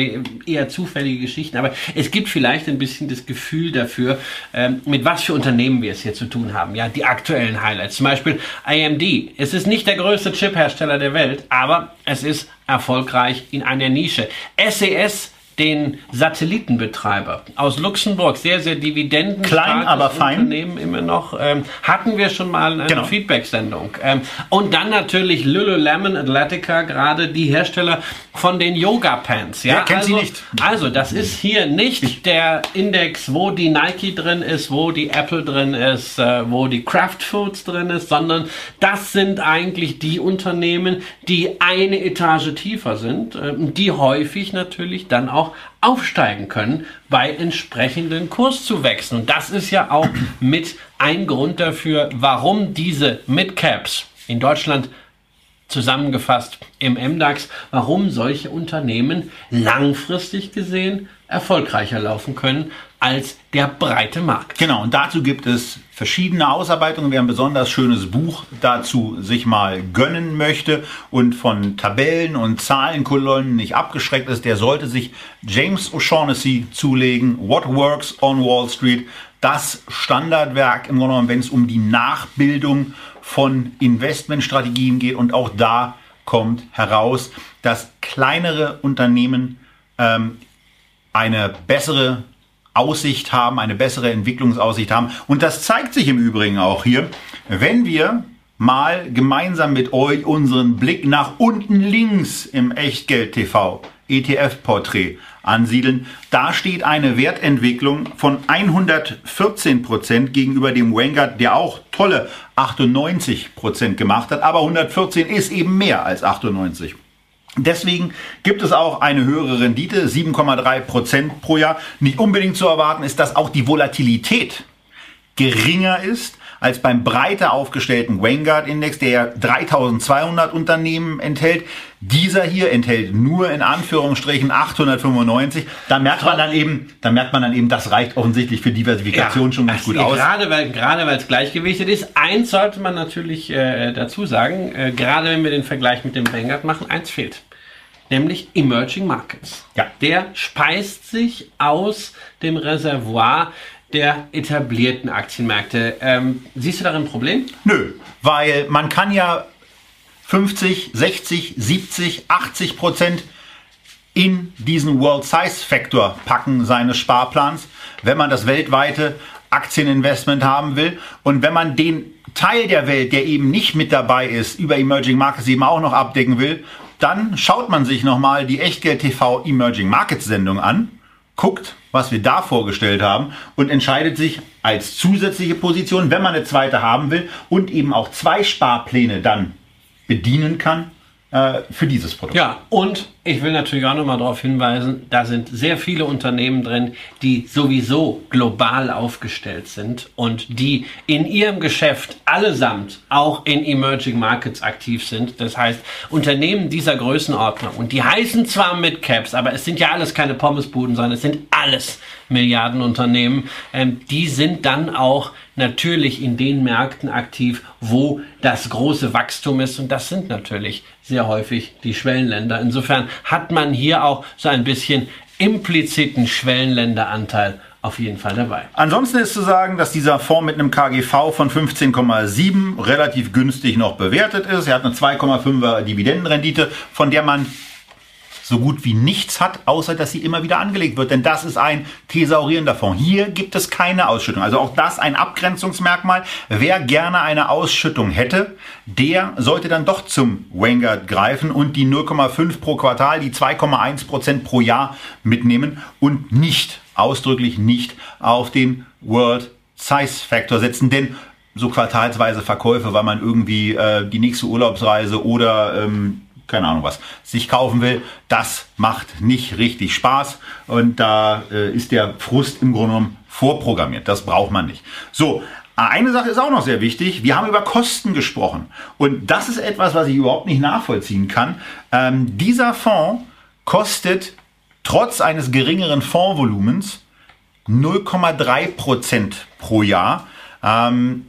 eher zufällige Geschichten, aber es gibt vielleicht ein bisschen das Gefühl dafür, ähm, mit was für Unternehmen wir es hier zu tun haben. Ja, die aktuellen Highlights, zum Beispiel AMD. Es ist nicht der größte Chip-Hersteller der Welt, aber es ist erfolgreich in einer Nische. SES den Satellitenbetreiber aus Luxemburg, sehr, sehr Dividenden. Klein, aber fein. Unternehmen immer noch. Ähm, hatten wir schon mal eine genau. Feedback-Sendung. Ähm, und dann natürlich Lululemon Athletica, gerade die Hersteller von den Yoga-Pants. Ja, Wer kennt also, sie nicht? Also, das ist hier nicht der Index, wo die Nike drin ist, wo die Apple drin ist, äh, wo die Kraft Foods drin ist, sondern das sind eigentlich die Unternehmen, die eine Etage tiefer sind, äh, die häufig natürlich dann auch aufsteigen können bei entsprechenden Kurszuwächsen. Und das ist ja auch mit ein Grund dafür, warum diese Midcaps in Deutschland zusammengefasst im MDAX, warum solche Unternehmen langfristig gesehen erfolgreicher laufen können als der breite Markt. Genau, und dazu gibt es verschiedene Ausarbeitungen. Wer ein besonders schönes Buch dazu sich mal gönnen möchte und von Tabellen und Zahlenkolonnen nicht abgeschreckt ist, der sollte sich James O'Shaughnessy zulegen, What Works on Wall Street, das Standardwerk im Grunde genommen, wenn es um die Nachbildung von Investmentstrategien geht. Und auch da kommt heraus, dass kleinere Unternehmen ähm, eine bessere Aussicht haben, eine bessere Entwicklungsaussicht haben. Und das zeigt sich im Übrigen auch hier, wenn wir mal gemeinsam mit euch unseren Blick nach unten links im Echtgeld TV ETF-Porträt ansiedeln. Da steht eine Wertentwicklung von 114 Prozent gegenüber dem Vanguard, der auch tolle 98 Prozent gemacht hat. Aber 114 ist eben mehr als 98. Deswegen gibt es auch eine höhere Rendite, 7,3 Prozent pro Jahr. Nicht unbedingt zu erwarten ist, dass auch die Volatilität geringer ist als beim breiter aufgestellten Vanguard-Index, der ja 3200 Unternehmen enthält. Dieser hier enthält nur in Anführungsstrichen 895. Da merkt man dann eben, da merkt man dann eben, das reicht offensichtlich für Diversifikation ja, schon ganz gut aus. Gerade weil, gerade weil es gleichgewichtet ist. Eins sollte man natürlich äh, dazu sagen, äh, gerade wenn wir den Vergleich mit dem Vanguard machen, eins fehlt nämlich Emerging Markets. Ja. Der speist sich aus dem Reservoir der etablierten Aktienmärkte. Ähm, siehst du darin ein Problem? Nö, weil man kann ja 50, 60, 70, 80 Prozent in diesen World Size Factor packen seines Sparplans, wenn man das weltweite Aktieninvestment haben will. Und wenn man den Teil der Welt, der eben nicht mit dabei ist, über Emerging Markets eben auch noch abdecken will, dann schaut man sich nochmal die Echtgeld TV Emerging Markets Sendung an, guckt, was wir da vorgestellt haben und entscheidet sich als zusätzliche Position, wenn man eine zweite haben will und eben auch zwei Sparpläne dann bedienen kann, äh, für dieses Produkt. Ja, und ich will natürlich auch nochmal darauf hinweisen, da sind sehr viele Unternehmen drin, die sowieso global aufgestellt sind und die in ihrem Geschäft allesamt auch in Emerging Markets aktiv sind. Das heißt, Unternehmen dieser Größenordnung, und die heißen zwar Midcaps, aber es sind ja alles keine Pommesbuden, sondern es sind alles Milliardenunternehmen, ähm, die sind dann auch natürlich in den Märkten aktiv, wo das große Wachstum ist. Und das sind natürlich sehr häufig die Schwellenländer. Insofern hat man hier auch so ein bisschen impliziten Schwellenländeranteil auf jeden Fall dabei. Ansonsten ist zu sagen, dass dieser Fonds mit einem KGV von 15,7 relativ günstig noch bewertet ist. Er hat eine 2,5er Dividendenrendite, von der man so gut wie nichts hat, außer dass sie immer wieder angelegt wird. Denn das ist ein thesaurierender Fonds. Hier gibt es keine Ausschüttung. Also auch das ein Abgrenzungsmerkmal. Wer gerne eine Ausschüttung hätte, der sollte dann doch zum Vanguard greifen und die 0,5 pro Quartal, die 2,1 Prozent pro Jahr mitnehmen und nicht, ausdrücklich nicht, auf den World Size Factor setzen. Denn so quartalsweise Verkäufe, weil man irgendwie äh, die nächste Urlaubsreise oder ähm, keine Ahnung was, sich kaufen will, das macht nicht richtig Spaß und da äh, ist der Frust im Grunde genommen vorprogrammiert. Das braucht man nicht. So, eine Sache ist auch noch sehr wichtig. Wir haben über Kosten gesprochen. Und das ist etwas, was ich überhaupt nicht nachvollziehen kann. Ähm, dieser Fonds kostet trotz eines geringeren Fondsvolumens 0,3 Prozent pro Jahr. Ähm,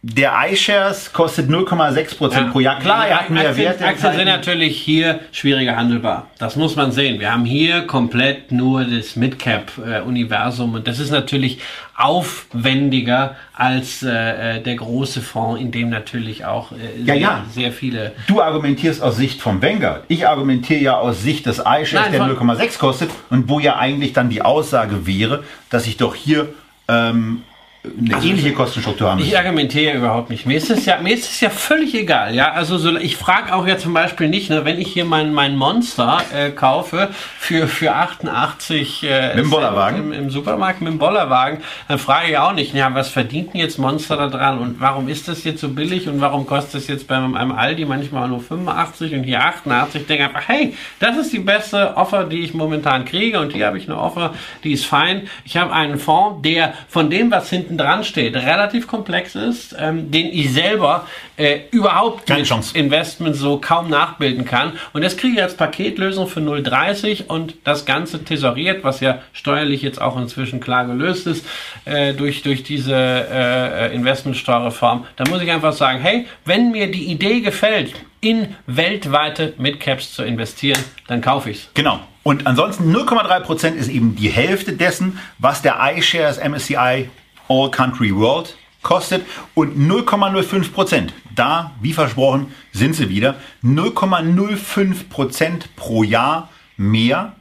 der iShares kostet 0,6 Prozent ja. pro Jahr. Klar, er hat mehr Aktien, Werte. Aktien sind natürlich hier schwieriger handelbar. Das muss man sehen. Wir haben hier komplett nur das Midcap-Universum und das ist natürlich aufwendiger als äh, der große Fonds, in dem natürlich auch äh, ja, sehr, ja. sehr viele. Du argumentierst aus Sicht vom Vanguard. Ich argumentiere ja aus Sicht des iShares, der 0,6 kostet und wo ja eigentlich dann die Aussage wäre, dass ich doch hier ähm, eine also ähnliche Kostenstruktur haben. Ich argumentiere überhaupt nicht. Mir ist es ja, mir ist es ja völlig egal. Ja, also so, ich frage auch ja zum Beispiel nicht, ne, wenn ich hier mein, mein Monster äh, kaufe für, für 88 äh, mit dem Bollerwagen im, im, Supermarkt mit dem Bollerwagen, dann frage ich auch nicht, ja, was verdient denn jetzt Monster da dran und warum ist das jetzt so billig und warum kostet es jetzt bei einem Aldi manchmal nur 85 und hier 88? Ich denke einfach, hey, das ist die beste Offer, die ich momentan kriege und hier habe ich eine Offer, die ist fein. Ich habe einen Fonds, der von dem, was hinten dran steht, relativ komplex ist, ähm, den ich selber äh, überhaupt Keine mit Chance. Investment so kaum nachbilden kann. Und das kriege ich als Paketlösung für 0,30 und das Ganze tesoriert, was ja steuerlich jetzt auch inzwischen klar gelöst ist äh, durch, durch diese äh, Investmentsteuerreform. Da muss ich einfach sagen, hey, wenn mir die Idee gefällt, in weltweite Midcaps zu investieren, dann kaufe ich es. Genau. Und ansonsten 0,3% ist eben die Hälfte dessen, was der iShares MSCI All Country World kostet und 0,05 Prozent. Da, wie versprochen, sind sie wieder 0,05 Prozent pro Jahr mehr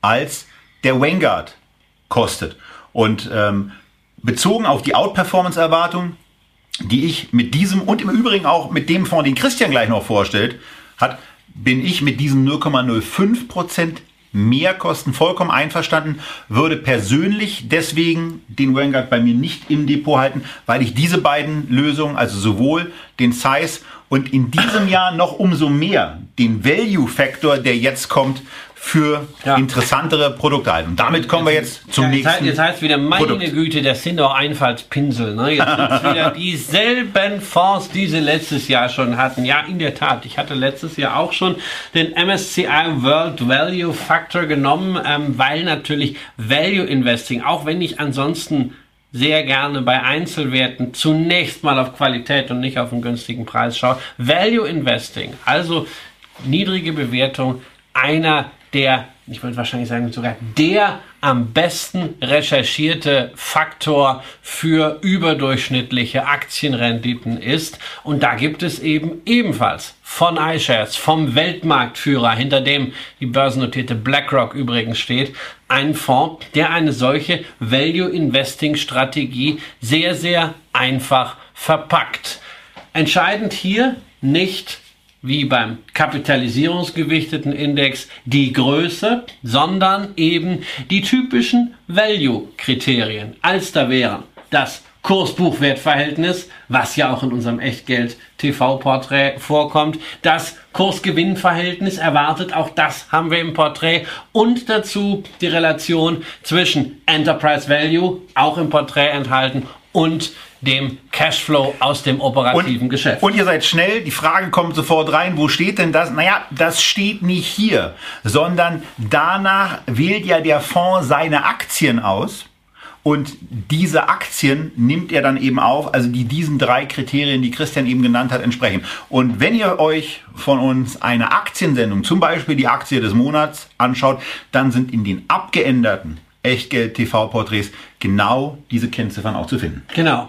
als der Vanguard kostet. Und ähm, bezogen auf die Outperformance-Erwartung, die ich mit diesem und im Übrigen auch mit dem Fonds, den Christian gleich noch vorstellt, hat, bin ich mit diesen 0,05 Prozent mehr kosten, vollkommen einverstanden, würde persönlich deswegen den Vanguard bei mir nicht im Depot halten, weil ich diese beiden Lösungen, also sowohl den Size und in diesem Jahr noch umso mehr den Value Factor, der jetzt kommt, für ja. interessantere Produkte halten. Und damit kommen wir jetzt zum ja, jetzt nächsten. Jetzt heißt wieder, meine Produkt. Güte, das sind doch Einfallspinsel. Ne? Jetzt sind wieder dieselben Fonds, die sie letztes Jahr schon hatten. Ja, in der Tat. Ich hatte letztes Jahr auch schon den MSCI World Value Factor genommen, ähm, weil natürlich Value Investing, auch wenn ich ansonsten sehr gerne bei Einzelwerten zunächst mal auf Qualität und nicht auf einen günstigen Preis schaue. Value Investing, also niedrige Bewertung, einer der, ich würde wahrscheinlich sagen sogar der am besten recherchierte Faktor für überdurchschnittliche Aktienrenditen ist. Und da gibt es eben ebenfalls von iShares, vom Weltmarktführer, hinter dem die börsennotierte BlackRock übrigens steht, einen Fonds, der eine solche Value Investing Strategie sehr, sehr einfach verpackt. Entscheidend hier nicht wie beim kapitalisierungsgewichteten Index die Größe, sondern eben die typischen Value-Kriterien, als da wären das Kurs-Buchwert-Verhältnis, was ja auch in unserem Echtgeld-TV-Porträt vorkommt, das Kurs-Gewinn-Verhältnis erwartet, auch das haben wir im Porträt. Und dazu die Relation zwischen Enterprise Value, auch im Porträt enthalten, und dem Cashflow aus dem operativen und, Geschäft. Und ihr seid schnell, die Frage kommt sofort rein, wo steht denn das? Naja, das steht nicht hier, sondern danach wählt ja der Fonds seine Aktien aus. Und diese Aktien nimmt er dann eben auf, also die diesen drei Kriterien, die Christian eben genannt hat, entsprechen. Und wenn ihr euch von uns eine Aktiensendung, zum Beispiel die Aktie des Monats, anschaut, dann sind in den abgeänderten Echtgeld-TV-Porträts genau diese Kennziffern auch zu finden. Genau.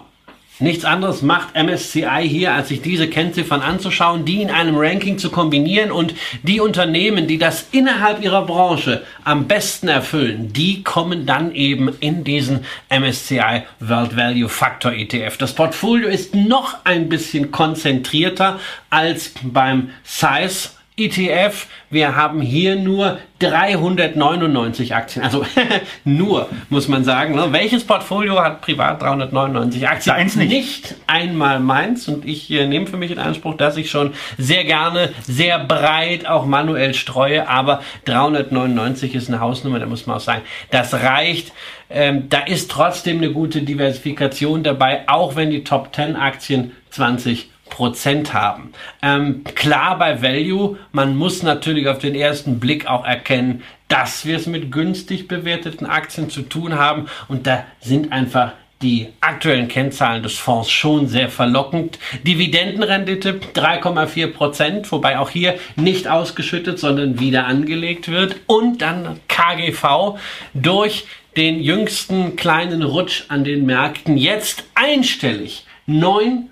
Nichts anderes macht MSCI hier, als sich diese Kennziffern anzuschauen, die in einem Ranking zu kombinieren und die Unternehmen, die das innerhalb ihrer Branche am besten erfüllen, die kommen dann eben in diesen MSCI World Value Factor ETF. Das Portfolio ist noch ein bisschen konzentrierter als beim Size ETF. Wir haben hier nur 399 Aktien. Also nur, muss man sagen. Ne? Welches Portfolio hat privat 399 Aktien? Eins nicht. nicht einmal meins. Und ich äh, nehme für mich in Anspruch, dass ich schon sehr gerne, sehr breit auch manuell streue. Aber 399 ist eine Hausnummer, da muss man auch sagen, das reicht. Ähm, da ist trotzdem eine gute Diversifikation dabei, auch wenn die Top 10 Aktien 20 Prozent haben. Ähm, klar bei Value, man muss natürlich auf den ersten Blick auch erkennen, dass wir es mit günstig bewerteten Aktien zu tun haben und da sind einfach die aktuellen Kennzahlen des Fonds schon sehr verlockend. Dividendenrendite 3,4 Prozent, wobei auch hier nicht ausgeschüttet, sondern wieder angelegt wird. Und dann KGV durch den jüngsten kleinen Rutsch an den Märkten jetzt einstellig 9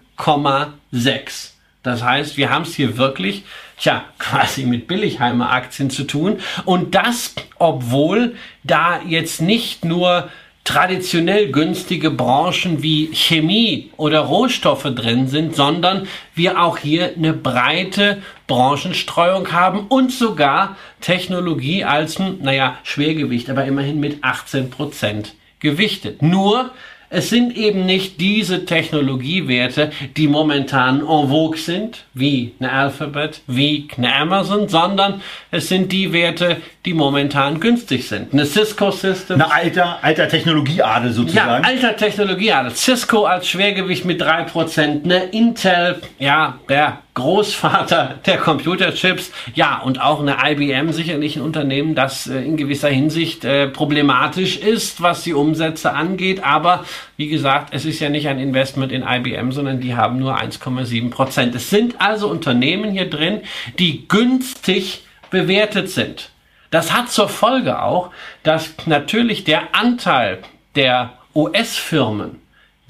6. Das heißt, wir haben es hier wirklich, tja, quasi mit Billigheimer Aktien zu tun. Und das, obwohl da jetzt nicht nur traditionell günstige Branchen wie Chemie oder Rohstoffe drin sind, sondern wir auch hier eine breite Branchenstreuung haben und sogar Technologie als, naja, Schwergewicht, aber immerhin mit 18 Prozent gewichtet. Nur es sind eben nicht diese Technologiewerte, die momentan en vogue sind, wie eine Alphabet, wie eine Amazon, sondern es sind die Werte, die momentan günstig sind. Eine Cisco System. Eine alter, alter Technologieadel sozusagen. Ja, alter Technologieadel. Cisco als Schwergewicht mit 3%, eine Intel, ja, der Großvater der Computerchips, ja, und auch eine IBM sicherlich ein Unternehmen, das äh, in gewisser Hinsicht äh, problematisch ist, was die Umsätze angeht. Aber wie gesagt, es ist ja nicht ein Investment in IBM, sondern die haben nur 1,7 Prozent. Es sind also Unternehmen hier drin, die günstig bewertet sind. Das hat zur Folge auch, dass natürlich der Anteil der US-Firmen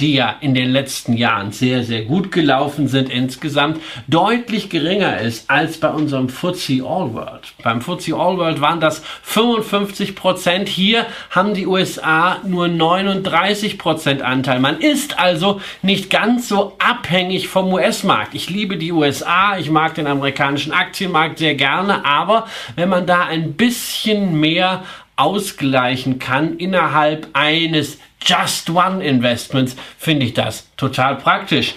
die ja in den letzten Jahren sehr, sehr gut gelaufen sind insgesamt, deutlich geringer ist als bei unserem FTSE All World. Beim FTSE All World waren das 55 Prozent. Hier haben die USA nur 39 Prozent Anteil. Man ist also nicht ganz so abhängig vom US-Markt. Ich liebe die USA, ich mag den amerikanischen Aktienmarkt sehr gerne, aber wenn man da ein bisschen mehr ausgleichen kann innerhalb eines Just One Investments, finde ich das total praktisch.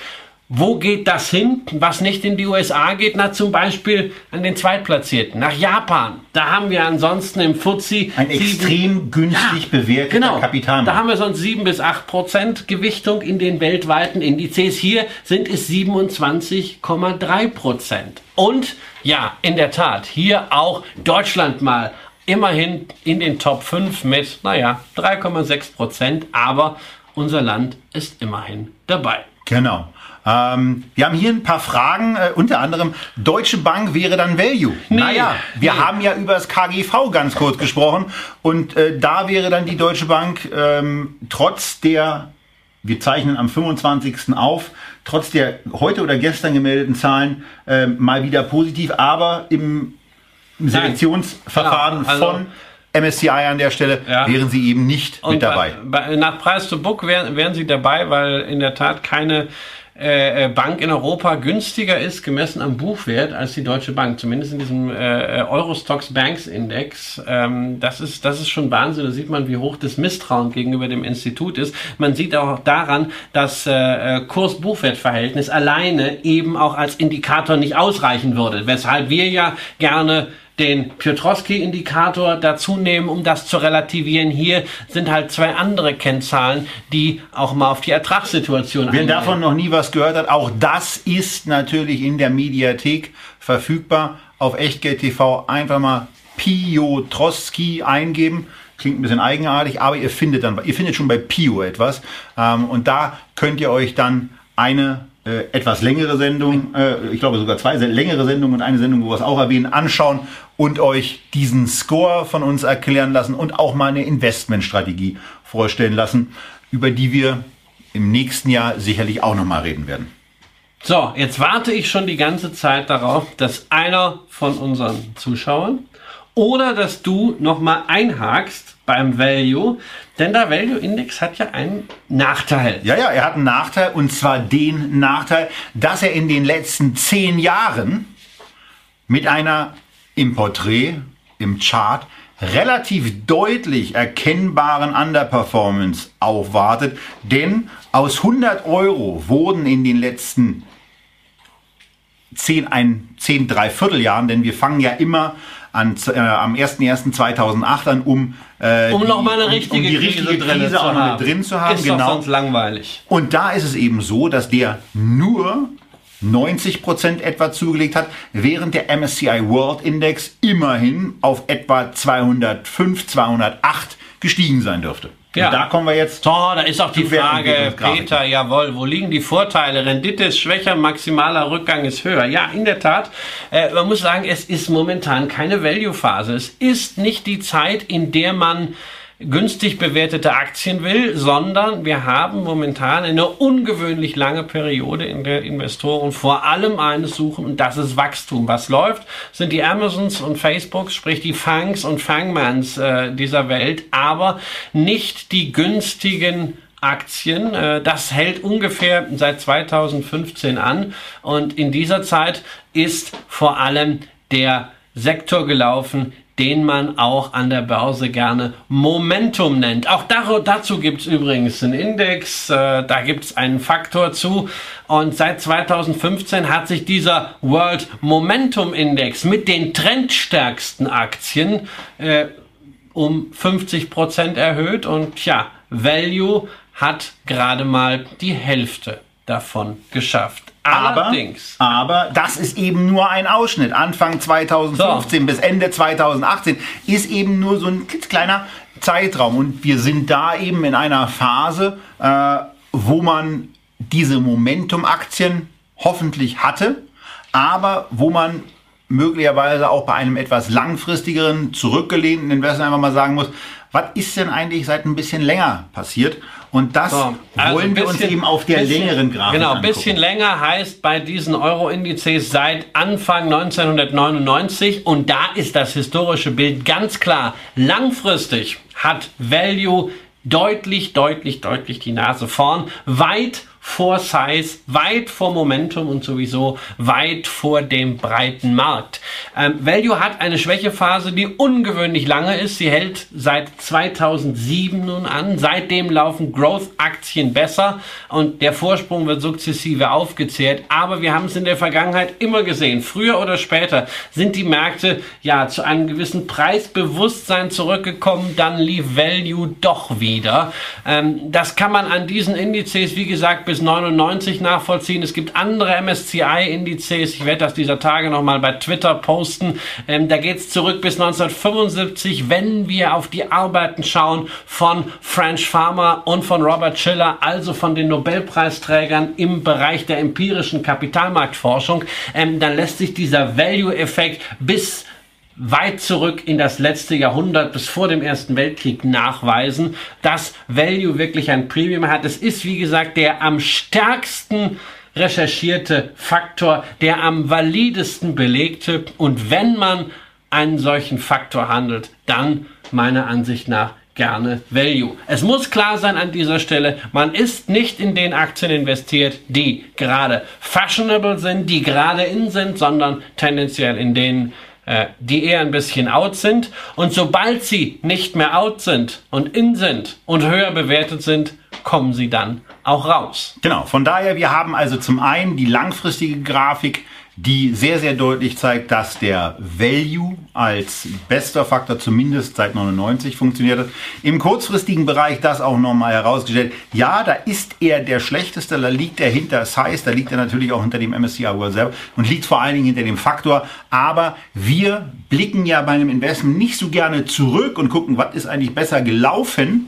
Wo geht das hin, was nicht in die USA geht? Na, zum Beispiel an den Zweitplatzierten, nach Japan. Da haben wir ansonsten im FTSE ein extrem günstig ja, bewerteter genau, Kapitalmarkt. Da haben wir sonst 7 bis 8 Prozent Gewichtung in den weltweiten Indizes. Hier sind es 27,3 Prozent. Und ja, in der Tat, hier auch Deutschland mal immerhin in den Top 5 mit, naja, 3,6 Prozent, aber unser Land ist immerhin dabei. Genau. Ähm, wir haben hier ein paar Fragen, äh, unter anderem, Deutsche Bank wäre dann Value. Nee, naja, wir nee. haben ja über das KGV ganz kurz gesprochen und äh, da wäre dann die Deutsche Bank ähm, trotz der, wir zeichnen am 25. auf, trotz der heute oder gestern gemeldeten Zahlen äh, mal wieder positiv, aber im Selektionsverfahren genau, also von MSCI an der Stelle ja. wären sie eben nicht Und mit dabei. Bei, nach Preis to Book wären, wären sie dabei, weil in der Tat keine äh, äh, Bank in Europa günstiger ist, gemessen am Buchwert, als die Deutsche Bank. Zumindest in diesem äh, äh, Eurostox Banks Index. Ähm, das, ist, das ist schon Wahnsinn. Da sieht man, wie hoch das Misstrauen gegenüber dem Institut ist. Man sieht auch daran, dass äh, äh Kurs-Buchwert-Verhältnis alleine eben auch als Indikator nicht ausreichen würde. Weshalb wir ja gerne den Piotrowski-Indikator dazu nehmen, um das zu relativieren. Hier sind halt zwei andere Kennzahlen, die auch mal auf die Ertragssituation Wer eingehen. davon noch nie was gehört hat, auch das ist natürlich in der Mediathek verfügbar. Auf Echtgeld TV einfach mal Piotrowski eingeben. Klingt ein bisschen eigenartig, aber ihr findet dann, ihr findet schon bei Pio etwas. Ähm, und da könnt ihr euch dann eine äh, etwas längere Sendung, äh, ich glaube sogar zwei längere Sendungen und eine Sendung, wo wir es auch erwähnen, anschauen und euch diesen Score von uns erklären lassen und auch mal eine Investmentstrategie vorstellen lassen, über die wir im nächsten Jahr sicherlich auch nochmal reden werden. So, jetzt warte ich schon die ganze Zeit darauf, dass einer von unseren Zuschauern oder dass du nochmal einhakst beim Value, denn der Value Index hat ja einen Nachteil. Ja, ja, er hat einen Nachteil und zwar den Nachteil, dass er in den letzten zehn Jahren mit einer im Porträt, im Chart relativ deutlich erkennbaren Underperformance aufwartet, denn aus 100 Euro wurden in den letzten 10, ein, 10 Dreivierteljahren, denn wir fangen ja immer an, äh, am 01.01.2008 an, um, äh, um noch mal eine richtige, um, um die richtige Krise, Krise auch noch mit drin zu haben. Ist genau. sonst langweilig. Und da ist es eben so, dass der nur 90 Prozent etwa zugelegt hat, während der MSCI World Index immerhin auf etwa 205, 208 gestiegen sein dürfte. Ja. Und da kommen wir jetzt. So, da ist auch die Frage, Peter, jawohl, wo liegen die Vorteile? Rendite ist schwächer, maximaler Rückgang ist höher. Ja, in der Tat. Äh, man muss sagen, es ist momentan keine Value-Phase. Es ist nicht die Zeit, in der man günstig bewertete Aktien will, sondern wir haben momentan eine ungewöhnlich lange Periode, in der Investoren vor allem eines suchen und das ist Wachstum. Was läuft, sind die Amazons und Facebooks, sprich die Fangs und Fangmans äh, dieser Welt, aber nicht die günstigen Aktien. Äh, das hält ungefähr seit 2015 an und in dieser Zeit ist vor allem der Sektor gelaufen, den man auch an der Börse gerne Momentum nennt. Auch dazu gibt es übrigens einen Index, äh, da gibt es einen Faktor zu. Und seit 2015 hat sich dieser World Momentum Index mit den trendstärksten Aktien äh, um 50 Prozent erhöht. Und ja, Value hat gerade mal die Hälfte davon geschafft. Allerdings. Aber, aber das ist eben nur ein Ausschnitt. Anfang 2015 so. bis Ende 2018 ist eben nur so ein kleiner Zeitraum. Und wir sind da eben in einer Phase, äh, wo man diese Momentum-Aktien hoffentlich hatte, aber wo man möglicherweise auch bei einem etwas langfristigeren, zurückgelehnten Investor einfach mal sagen muss, was ist denn eigentlich seit ein bisschen länger passiert? Und das So, also wollen wir bisschen- uns eben auf der bisschen- längeren Grafik Genau, angucken. bisschen länger heißt bei diesen Euro-Indizes seit Anfang 1999 und da ist das historische Bild ganz klar. Langfristig hat Value deutlich, deutlich, deutlich die Nase vorn, weit vor Size, weit vor Momentum und sowieso weit vor dem breiten Markt. Ähm, Value hat eine Schwächephase, die ungewöhnlich lange ist. Sie hält seit 2007 nun an. Seitdem laufen Growth-Aktien besser und der Vorsprung wird sukzessive aufgezehrt. Aber wir haben es in der Vergangenheit immer gesehen. Früher oder später sind die Märkte ja zu einem gewissen Preisbewusstsein zurückgekommen. Dann lief Value doch wieder. Ähm, das kann man an diesen Indizes, wie gesagt, bis 99 nachvollziehen. Es gibt andere MSCI-Indizes. Ich werde das dieser Tage nochmal bei Twitter posten. Ähm, da geht es zurück bis 1975, wenn wir auf die Arbeiten schauen von French Farmer und von Robert Schiller, also von den Nobelpreisträgern im Bereich der empirischen Kapitalmarktforschung, ähm, dann lässt sich dieser Value-Effekt bis weit zurück in das letzte Jahrhundert bis vor dem Ersten Weltkrieg nachweisen, dass Value wirklich ein Premium hat. Es ist, wie gesagt, der am stärksten recherchierte Faktor, der am validesten belegte. Und wenn man einen solchen Faktor handelt, dann meiner Ansicht nach gerne Value. Es muss klar sein an dieser Stelle, man ist nicht in den Aktien investiert, die gerade fashionable sind, die gerade in sind, sondern tendenziell in denen, äh, die eher ein bisschen out sind. Und sobald sie nicht mehr out sind und in sind und höher bewertet sind, kommen sie dann auch raus. Genau, von daher, wir haben also zum einen die langfristige Grafik, die sehr, sehr deutlich zeigt, dass der Value als bester Faktor zumindest seit 99 funktioniert hat. Im kurzfristigen Bereich das auch nochmal herausgestellt. Ja, da ist er der schlechteste, da liegt er hinter Size, da liegt er natürlich auch hinter dem MSCI World selber und liegt vor allen Dingen hinter dem Faktor. Aber wir blicken ja bei einem Investment nicht so gerne zurück und gucken, was ist eigentlich besser gelaufen,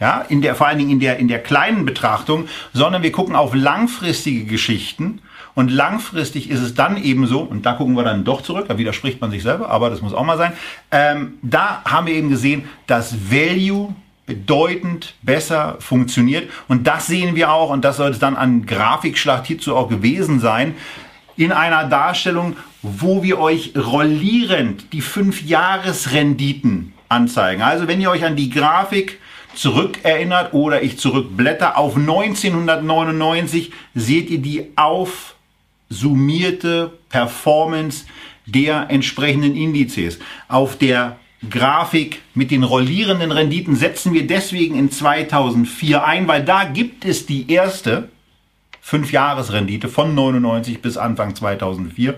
ja, in der, vor allen Dingen in der, in der kleinen Betrachtung, sondern wir gucken auf langfristige Geschichten. Und langfristig ist es dann eben so, und da gucken wir dann doch zurück, da widerspricht man sich selber, aber das muss auch mal sein. Ähm, da haben wir eben gesehen, dass Value bedeutend besser funktioniert. Und das sehen wir auch, und das soll es dann an Grafikschlacht hierzu auch gewesen sein, in einer Darstellung, wo wir euch rollierend die 5-Jahres-Renditen anzeigen. Also wenn ihr euch an die Grafik zurückerinnert oder ich zurückblätter auf 1999, seht ihr die aufsummierte Performance der entsprechenden Indizes. Auf der Grafik mit den rollierenden Renditen setzen wir deswegen in 2004 ein, weil da gibt es die erste 5-Jahres-Rendite von 99 bis Anfang 2004.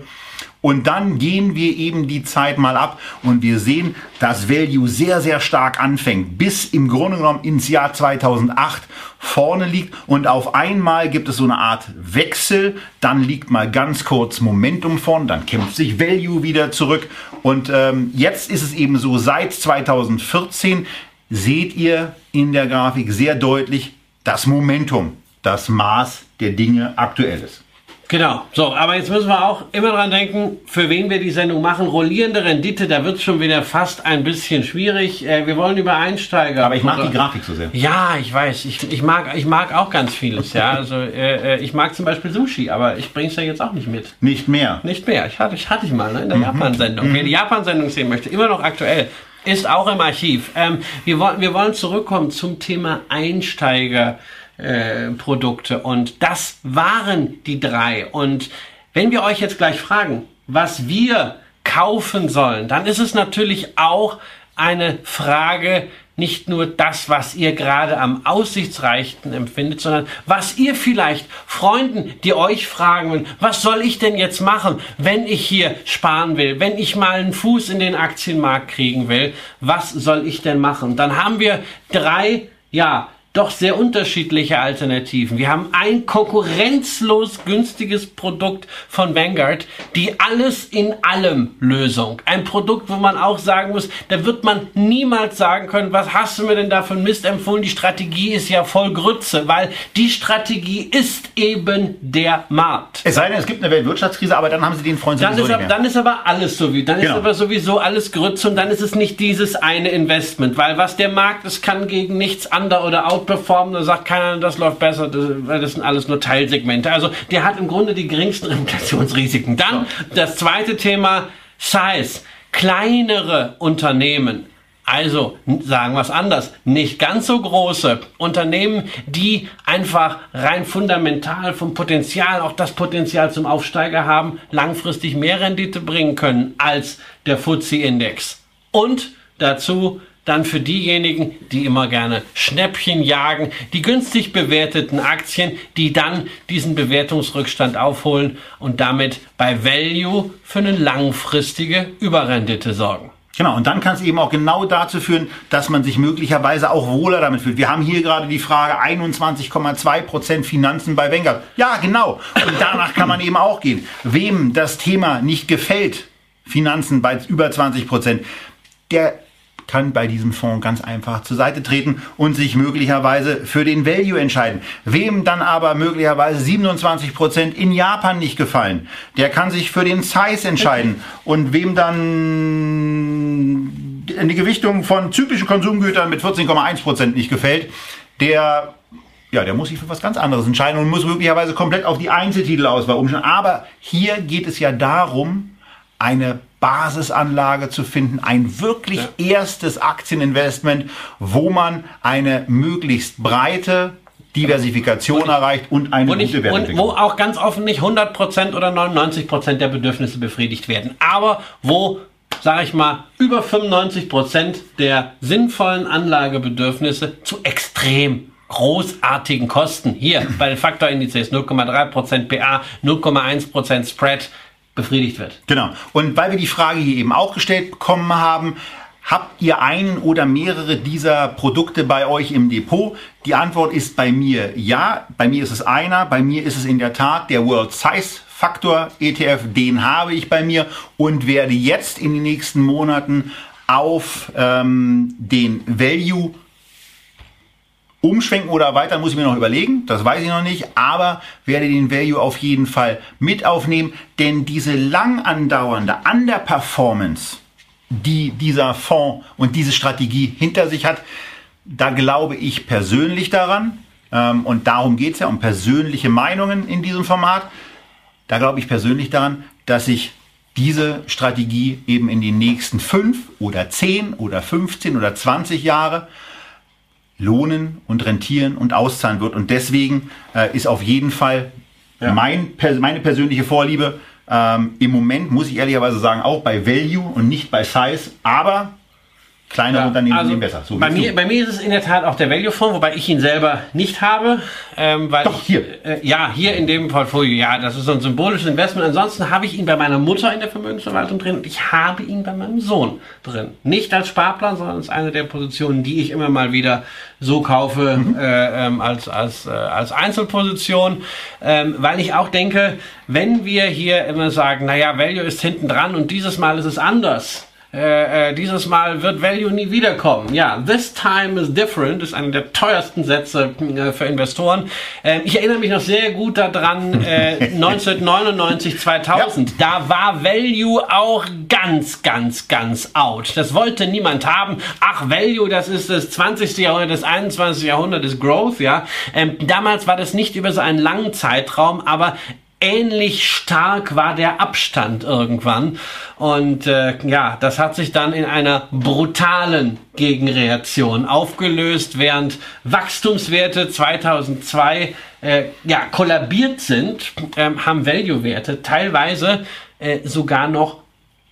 Und dann gehen wir eben die Zeit mal ab und wir sehen, dass Value sehr, sehr stark anfängt, bis im Grunde genommen ins Jahr 2008 vorne liegt. Und auf einmal gibt es so eine Art Wechsel, dann liegt mal ganz kurz Momentum vorn, dann kämpft sich Value wieder zurück. Und ähm, jetzt ist es eben so, seit 2014 seht ihr in der Grafik sehr deutlich das Momentum, das Maß der Dinge aktuell ist. Genau, so, aber jetzt müssen wir auch immer dran denken, für wen wir die Sendung machen. Rollierende Rendite, da wird es schon wieder fast ein bisschen schwierig. Äh, wir wollen über Einsteiger. Aber ich mag die Grafik so sehr. Ja, ich weiß. Ich, ich, mag, ich mag auch ganz vieles. Ja, also äh, äh, ich mag zum Beispiel Sushi, aber ich bring's ja jetzt auch nicht mit. Nicht mehr. Nicht mehr. Ich hatte, ich hatte ich mal ne, in der Mhm. Japan-Sendung. Wer die Japan-Sendung sehen möchte, immer noch aktuell, ist auch im Archiv. Ähm, wir, wollen, wir wollen zurückkommen zum Thema Einsteiger. Äh, Produkte und das waren die drei und wenn wir euch jetzt gleich fragen, was wir kaufen sollen, dann ist es natürlich auch eine Frage, nicht nur das, was ihr gerade am aussichtsreichsten empfindet, sondern was ihr vielleicht Freunden, die euch fragen, was soll ich denn jetzt machen, wenn ich hier sparen will, wenn ich mal einen Fuß in den Aktienmarkt kriegen will, was soll ich denn machen? Dann haben wir drei, ja, doch sehr unterschiedliche Alternativen. Wir haben ein konkurrenzlos günstiges Produkt von Vanguard, die alles in allem Lösung. Ein Produkt, wo man auch sagen muss, da wird man niemals sagen können, was hast du mir denn da für Mist empfohlen? Die Strategie ist ja voll Grütze, weil die Strategie ist eben der Markt. Es sei denn, es gibt eine Weltwirtschaftskrise, aber dann haben sie den Freund Dann sowieso ist, nicht ab, dann ist aber alles so wie, dann Genau. ist aber sowieso alles Grütze und dann ist es nicht dieses eine Investment, weil was der Markt ist, kann gegen nichts under oder outperformen, da sagt keiner, das läuft besser, das, weil das sind alles nur Teilsegmente. Also der hat im Grunde die geringsten Inflationsrisiken. Dann das zweite Thema, Size. Kleinere Unternehmen also sagen wir es anders, nicht ganz so große Unternehmen, die einfach rein fundamental vom Potenzial, auch das Potenzial zum Aufsteiger haben, langfristig mehr Rendite bringen können als der FTSE-Index. Und dazu dann für diejenigen, die immer gerne Schnäppchen jagen, die günstig bewerteten Aktien, die dann diesen Bewertungsrückstand aufholen und damit bei Value für eine langfristige Überrendite sorgen. Genau, und dann kann es eben auch genau dazu führen, dass man sich möglicherweise auch wohler damit fühlt. Wir haben hier gerade die Frage 21,2 Prozent Finanzen bei Vanguard. Ja, genau. Und danach kann man eben auch gehen. Wem das Thema nicht gefällt, Finanzen bei über 20 Prozent, der kann bei diesem Fonds ganz einfach zur Seite treten und sich möglicherweise für den Value entscheiden. Wem dann aber möglicherweise 27 Prozent in Japan nicht gefallen, der kann sich für den Size entscheiden. Und wem dann eine Gewichtung von zyklischen Konsumgütern mit 14,1 Prozent nicht gefällt, der ja, der muss sich für was ganz anderes entscheiden und muss möglicherweise komplett auf die Einzeltitelauswahl umstellen. Aber hier geht es ja darum, eine Basisanlage zu finden, ein wirklich erstes Aktieninvestment, wo man eine möglichst breite Diversifikation erreicht und eine Wo, nicht, gute und Wertentwicklung. wo auch ganz offen nicht 100% oder 99% der Bedürfnisse befriedigt werden. Aber wo, sage ich mal, über 95% der sinnvollen Anlagebedürfnisse zu extrem großartigen Kosten, hier bei den Faktorindizes 0,3% PA, 0,1% Spread, befriedigt wird. Genau. Und weil wir die Frage hier eben auch gestellt bekommen haben, habt ihr einen oder mehrere dieser Produkte bei euch im Depot? Die Antwort ist bei mir ja. Bei mir ist es einer. Bei mir ist es in der Tat der World Size Factor ETF. Den habe ich bei mir und werde jetzt in den nächsten Monaten auf ähm, den Value umschwenken oder erweitern, muss ich mir noch überlegen. Das weiß ich noch nicht. Aber werde den Value auf jeden Fall mit aufnehmen. Denn diese lang andauernde Underperformance, die dieser Fonds und diese Strategie hinter sich hat, da glaube ich persönlich daran. Ähm, und darum geht es ja um persönliche Meinungen in diesem Format. Da glaube ich persönlich daran, dass sich diese Strategie eben in den nächsten fünf oder zehn oder 15 oder 20 Jahre lohnen und rentieren und auszahlen wird. Und deswegen äh, ist auf jeden Fall mein, per, meine persönliche Vorliebe ähm, im Moment, muss ich ehrlicherweise sagen, auch bei Value und nicht bei Size. Aber kleinere Ja, Unternehmen also sind besser. So bei, mir, bei mir ist es in der Tat auch der Value-Fonds, wobei ich ihn selber nicht habe. Ähm, weil Doch, ich, hier. Äh, ja, hier in dem Portfolio, ja, das ist so ein symbolisches Investment. Ansonsten habe ich ihn bei meiner Mutter in der Vermögensverwaltung drin und ich habe ihn bei meinem Sohn drin. Nicht als Sparplan, sondern als eine der Positionen, die ich immer mal wieder so kaufe Mhm. äh, ähm, als, als, äh, als Einzelposition. Ähm, weil ich auch denke, wenn wir hier immer sagen, naja, Value ist hinten dran und dieses Mal ist es anders. Äh, äh, dieses Mal wird Value nie wiederkommen. Ja, this time is different ist einer der teuersten Sätze äh, für Investoren. Ähm, ich erinnere mich noch sehr gut daran, äh, 1999, 2000. Da war Value auch ganz, ganz, ganz out. Das wollte niemand haben. Ach, Value, das ist das 20. Jahrhundert, das 21. Jahrhundert ist Growth, ja. Ähm, damals war das nicht über so einen langen Zeitraum, aber ähnlich stark war der Abstand irgendwann. Und äh, ja, das hat sich dann in einer brutalen Gegenreaktion aufgelöst, während Wachstumswerte 2002 äh, ja, kollabiert sind, ähm, haben Value-Werte teilweise äh, sogar noch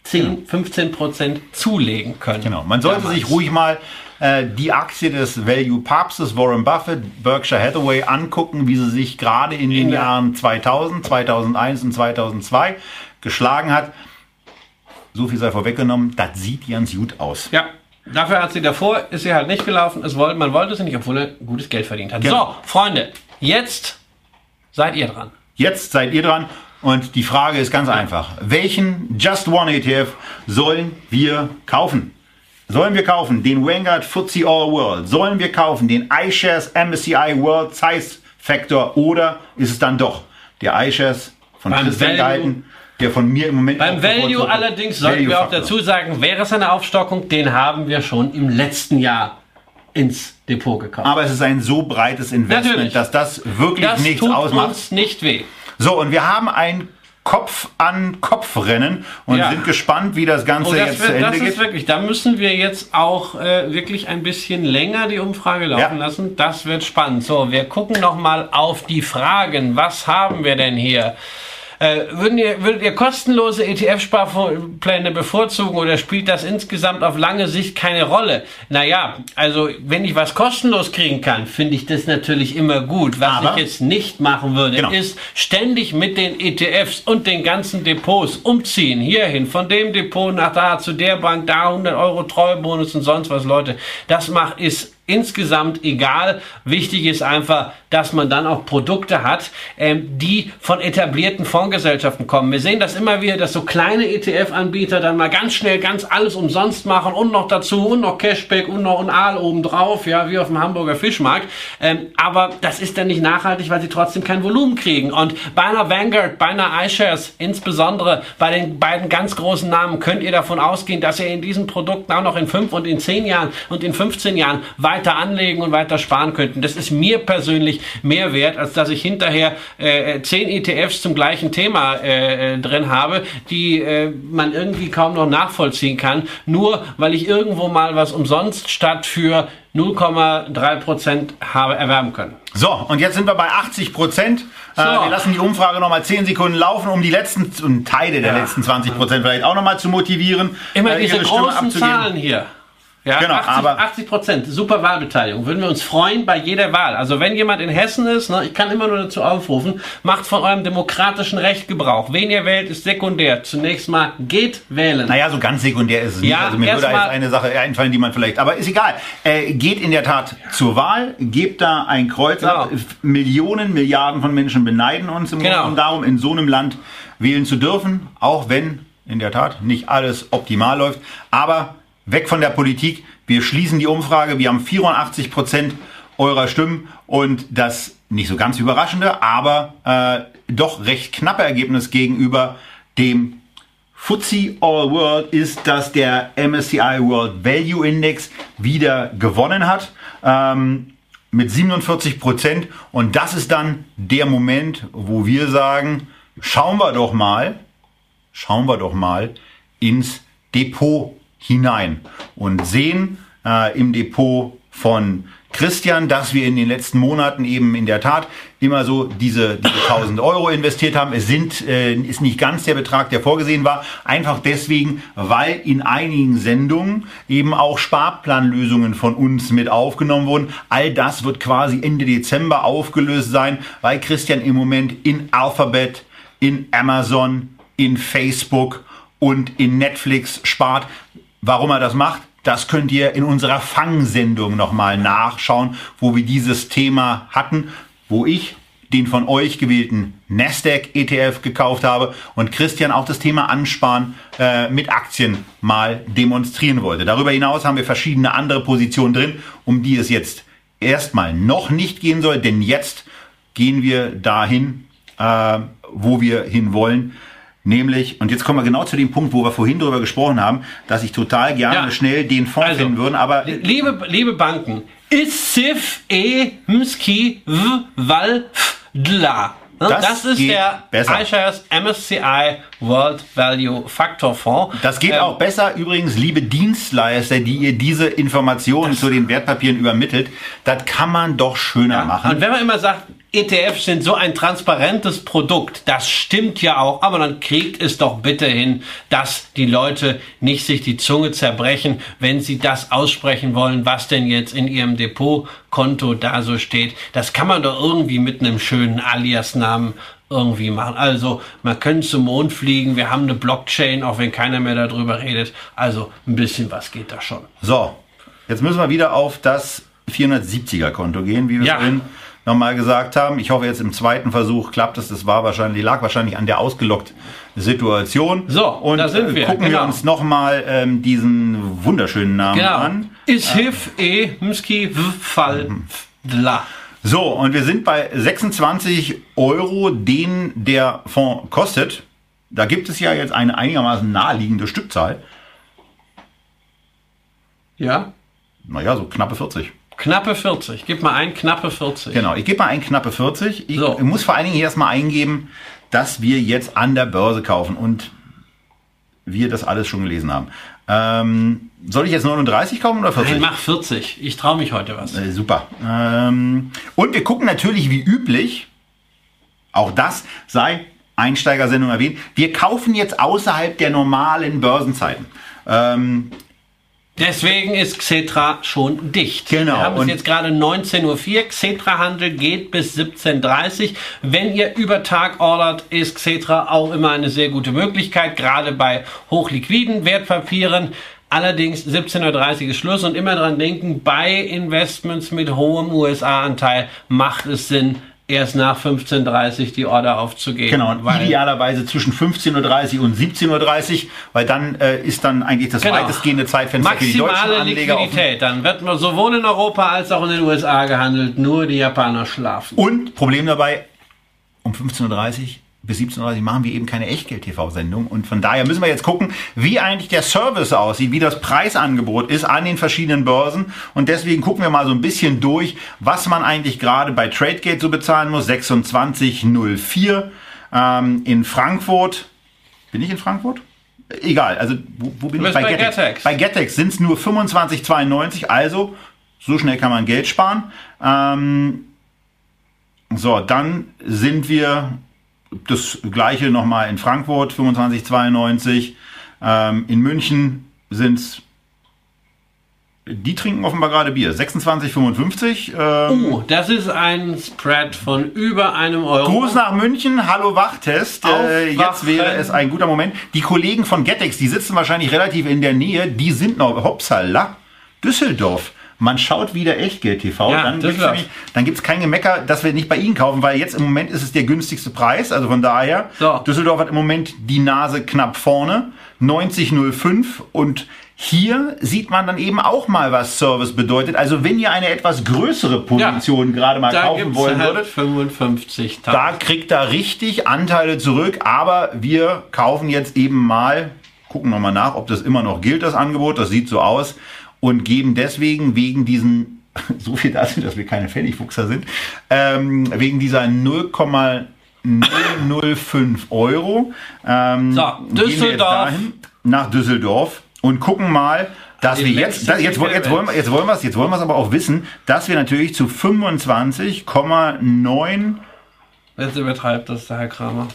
10, 15 Prozent zulegen können. Genau. Man sollte Damals. sich ruhig mal äh, die Aktie des Value-Papstes Warren Buffett, Berkshire Hathaway, angucken, wie sie sich gerade in den der- Jahren 2000, 2001 und 2002 geschlagen hat. So viel sei vorweggenommen, das sieht ganz gut aus. Ja, Dafür hat sie davor, ist sie halt nicht gelaufen. Es wollte, man wollte sie nicht, obwohl er gutes Geld verdient hat. Genau. So, Freunde, jetzt seid ihr dran. Jetzt seid ihr dran und die Frage ist ganz einfach. Welchen Just One ETF sollen wir kaufen? Sollen wir kaufen den Vanguard FTSE All World? Sollen wir kaufen den iShares MSCI World Size Factor? Oder ist es dann doch der iShares von Beim Christian Geiten, der von mir im Moment Beim Value allerdings sollten wir auch dazu sagen, wäre es eine Aufstockung, den haben wir schon im letzten Jahr ins Depot gekauft. Aber es ist ein so breites Investment, Natürlich. dass das wirklich das nichts tut ausmacht. uns nicht weh. So, und wir haben ein Kopf an Kopf Rennen und Ja. sind gespannt, wie das Ganze Oh, das, jetzt wird, zu Ende das geht. ist wirklich, da müssen wir jetzt auch äh, wirklich ein bisschen länger die Umfrage laufen Ja. lassen. Das wird spannend. So, wir gucken noch mal auf die Fragen. Was haben wir denn hier? Äh, würden ihr, würdet ihr kostenlose ETF-Sparpläne bevorzugen oder spielt das insgesamt auf lange Sicht keine Rolle? Naja, also wenn ich was kostenlos kriegen kann, finde ich das natürlich immer gut. Was Aber- ich jetzt nicht machen würde, Genau. ist ständig mit den ETFs und den ganzen Depots umziehen. Hierhin, von dem Depot nach da, zu der Bank, da 100 Euro Treuebonus und sonst was, Leute. Das macht, ist insgesamt egal. Wichtig ist einfach, dass man dann auch Produkte hat, ähm, die von etablierten Fondsgesellschaften kommen. Wir sehen das immer wieder, dass so kleine ETF-Anbieter dann mal ganz schnell ganz alles umsonst machen und noch dazu und noch Cashback und noch ein Aal obendrauf, ja, wie auf dem Hamburger Fischmarkt. Ähm, aber das ist dann nicht nachhaltig, weil sie trotzdem kein Volumen kriegen. Und bei einer Vanguard, bei einer iShares, insbesondere bei den beiden ganz großen Namen, könnt ihr davon ausgehen, dass ihr in diesen Produkten auch noch in fünf und in zehn Jahren und in 15 Jahren weiter anlegen und weiter sparen könnten. Das ist mir persönlich mehr wert, als dass ich hinterher äh, zehn ETFs zum gleichen Thema äh, äh, drin habe, die äh, man irgendwie kaum noch nachvollziehen kann, nur weil ich irgendwo mal was umsonst statt für 0,3 Prozent habe erwerben können. So, und jetzt sind wir bei 80 Prozent. Äh, So. wir lassen die Umfrage nochmal 10 Sekunden laufen, um die letzten und Teile der Ja. letzten 20 Prozent vielleicht auch nochmal zu motivieren. Immer äh, diese großen. Zahlen hier. Ja, Genau, 80, aber- 80 Prozent, super Wahlbeteiligung. Würden wir uns freuen bei jeder Wahl. Also wenn jemand in Hessen ist, ne, ich kann immer nur dazu aufrufen, macht von eurem demokratischen Recht Gebrauch. Wen ihr wählt, ist sekundär. Zunächst mal geht wählen. Naja, so ganz sekundär ist es nicht. Ja, Also mir würde jetzt eine Sache einfallen, die man vielleicht. Aber ist egal. Äh, geht in der Tat zur Wahl, gebt da ein Kreuz ab. Genau. Millionen, Milliarden von Menschen beneiden uns im Genau. Grunde und darum, in so einem Land wählen zu dürfen, auch wenn in der Tat nicht alles optimal läuft. Aber weg von der Politik. Wir schließen die Umfrage. Wir haben 84 Prozent eurer Stimmen und das nicht so ganz überraschende, aber äh, doch recht knappe Ergebnis gegenüber dem FTSE All World ist, dass der MSCI World Value Index wieder gewonnen hat. Ähm, mit 47 Prozent. Und das ist dann der Moment, wo wir sagen, schauen wir doch mal, schauen wir doch mal ins Depot hinein und sehen äh, im Depot von Christian, dass wir in den letzten Monaten eben in der Tat immer so diese, diese 1000 Euro investiert haben. Es sind, äh, ist nicht ganz der Betrag, der vorgesehen war. Einfach deswegen, weil in einigen Sendungen eben auch Sparplanlösungen von uns mit aufgenommen wurden. All das wird quasi Ende Dezember aufgelöst sein, weil Christian im Moment in Alphabet, in Amazon, in Facebook und in Netflix spart. Warum er das macht, das könnt ihr in unserer Fangsendung nochmal nachschauen, wo wir dieses Thema hatten, wo ich den von euch gewählten Nasdaq ETF gekauft habe und Christian auch das Thema Ansparen äh, mit Aktien mal demonstrieren wollte. Darüber hinaus haben wir verschiedene andere Positionen drin, um die es jetzt erstmal noch nicht gehen soll, denn jetzt gehen wir dahin, äh, wo wir hinwollen. Nämlich, und jetzt kommen wir genau zu dem Punkt, wo wir vorhin drüber gesprochen haben, dass ich total gerne Ja. schnell den Fonds Also, finden würde, aber Liebe, liebe Banken, Isif e mski v val f dla. Ne? Das Das, ist der besser. iShares MSCI World Value Factor Fonds. das geht Ähm, auch besser. Übrigens, liebe Dienstleister, die ihr diese Informationen zu den Wertpapieren übermittelt, das kann man doch schöner Ja. machen. Und wenn man immer sagt, ETFs sind so ein transparentes Produkt, das stimmt ja auch, aber dann kriegt es doch bitte hin, dass die Leute nicht sich die Zunge zerbrechen, wenn sie das aussprechen wollen, was denn jetzt in ihrem Depotkonto da so steht. Das kann man doch irgendwie mit einem schönen Alias-Namen irgendwie machen. Also man könnte zum Mond fliegen, wir haben eine Blockchain, auch wenn keiner mehr darüber redet. Also ein bisschen was geht da schon. So, jetzt müssen wir wieder auf das 470er Konto gehen, wie wir Ja. vorhin nochmal gesagt haben. Ich hoffe, jetzt im zweiten Versuch klappt es. Das war wahrscheinlich, lag wahrscheinlich an der ausgelockt Situation. So, und da sind äh, wir, gucken wir genau. uns nochmal ähm, diesen wunderschönen Namen Genau. an. Is hif e mski fall dla. So, und wir sind bei 26 Euro, den der Fonds kostet. Da gibt es ja jetzt eine einigermaßen naheliegende Stückzahl. Ja? Naja, so knappe 40. Knappe 40. Gib mal ein, knappe 40. Genau, ich gebe mal ein knappe 40. Ich So. muss vor allen Dingen erstmal eingeben, dass wir jetzt an der Börse kaufen und wir das alles schon gelesen haben. Ähm, soll ich jetzt 39 kaufen oder 40? Nein, mach 40. Ich traue mich heute was. Äh, super. Ähm, und wir gucken natürlich wie üblich, auch das sei Einsteigersendung erwähnt, wir kaufen jetzt außerhalb der normalen Börsenzeiten. Ähm, Deswegen ist Xetra schon dicht. Genau, Wir haben es und- jetzt gerade 19.04 Uhr. Xetra-Handel geht bis 17.30 Uhr. Wenn ihr über Tag ordert, ist Xetra auch immer eine sehr gute Möglichkeit, gerade bei hochliquiden Wertpapieren. Allerdings 17.30 Uhr ist Schluss und immer dran denken, bei Investments mit hohem USA-Anteil macht es Sinn, erst nach 15.30 Uhr die Order aufzugeben. genau, idealerweise zwischen 15.30 Uhr und 17.30 Uhr, weil dann äh, ist dann eigentlich das Genau. weitestgehende Zeitfenster für die deutschen Maximale Anleger. Liquidität. Dann wird man sowohl in Europa als auch in den USA gehandelt. Nur die Japaner schlafen. Und Problem dabei, um 15.30 Uhr bis 17.30 Uhr machen wir eben keine Echtgeld-TV-Sendung. Und von daher müssen wir jetzt gucken, wie eigentlich der Service aussieht, wie das Preisangebot ist an den verschiedenen Börsen. Und deswegen gucken wir mal so ein bisschen durch, was man eigentlich gerade bei Tradegate so bezahlen muss. 26,04 ähm, in Frankfurt. Bin ich in Frankfurt? Egal, also wo, wo bin ich? bist bei Getex. Bei Getex sind es nur 25,92, also so schnell kann man Geld sparen. Ähm, so, dann sind wir das gleiche nochmal in Frankfurt, 25,92. Ähm, in München sind es, die trinken offenbar gerade Bier, 26,55. Ähm, Oh, das ist ein Spread von über einem Euro. Gruß nach München, hallo Wachtest. Äh, jetzt wäre es ein guter Moment. Die Kollegen von Getex, die sitzen wahrscheinlich relativ in der Nähe, die sind noch, hopsala, Düsseldorf. Man schaut wieder Echtgeld TV, Ja, dann gibt's nämlich- dann gibt's kein Gemecker, dass wir nicht bei Ihnen kaufen, weil jetzt im Moment ist es der günstigste Preis, also von daher, So. Düsseldorf hat im Moment die Nase knapp vorne, 90,05 und hier sieht man dann eben auch mal, was Service bedeutet. Also wenn ihr eine etwas größere Position gerade mal kaufen wollen halt würdet, 55.000. da kriegt er richtig Anteile zurück, aber wir kaufen jetzt eben mal, gucken nochmal nach, ob das immer noch gilt, das Angebot, das sieht so aus, und geben deswegen wegen diesen, so viel dazu, dass wir keine Pfennigfuchser sind, ähm, wegen dieser 0,005 Euro ähm, So, gehen wir jetzt Düsseldorf. dahin, nach Düsseldorf und gucken mal, dass Die wir jetzt, das, jetzt, jetzt, wollen wir, jetzt wollen wir es, jetzt wollen wir es aber auch wissen, dass wir natürlich zu 25,9 Jetzt übertreibt das der Herr Kramer.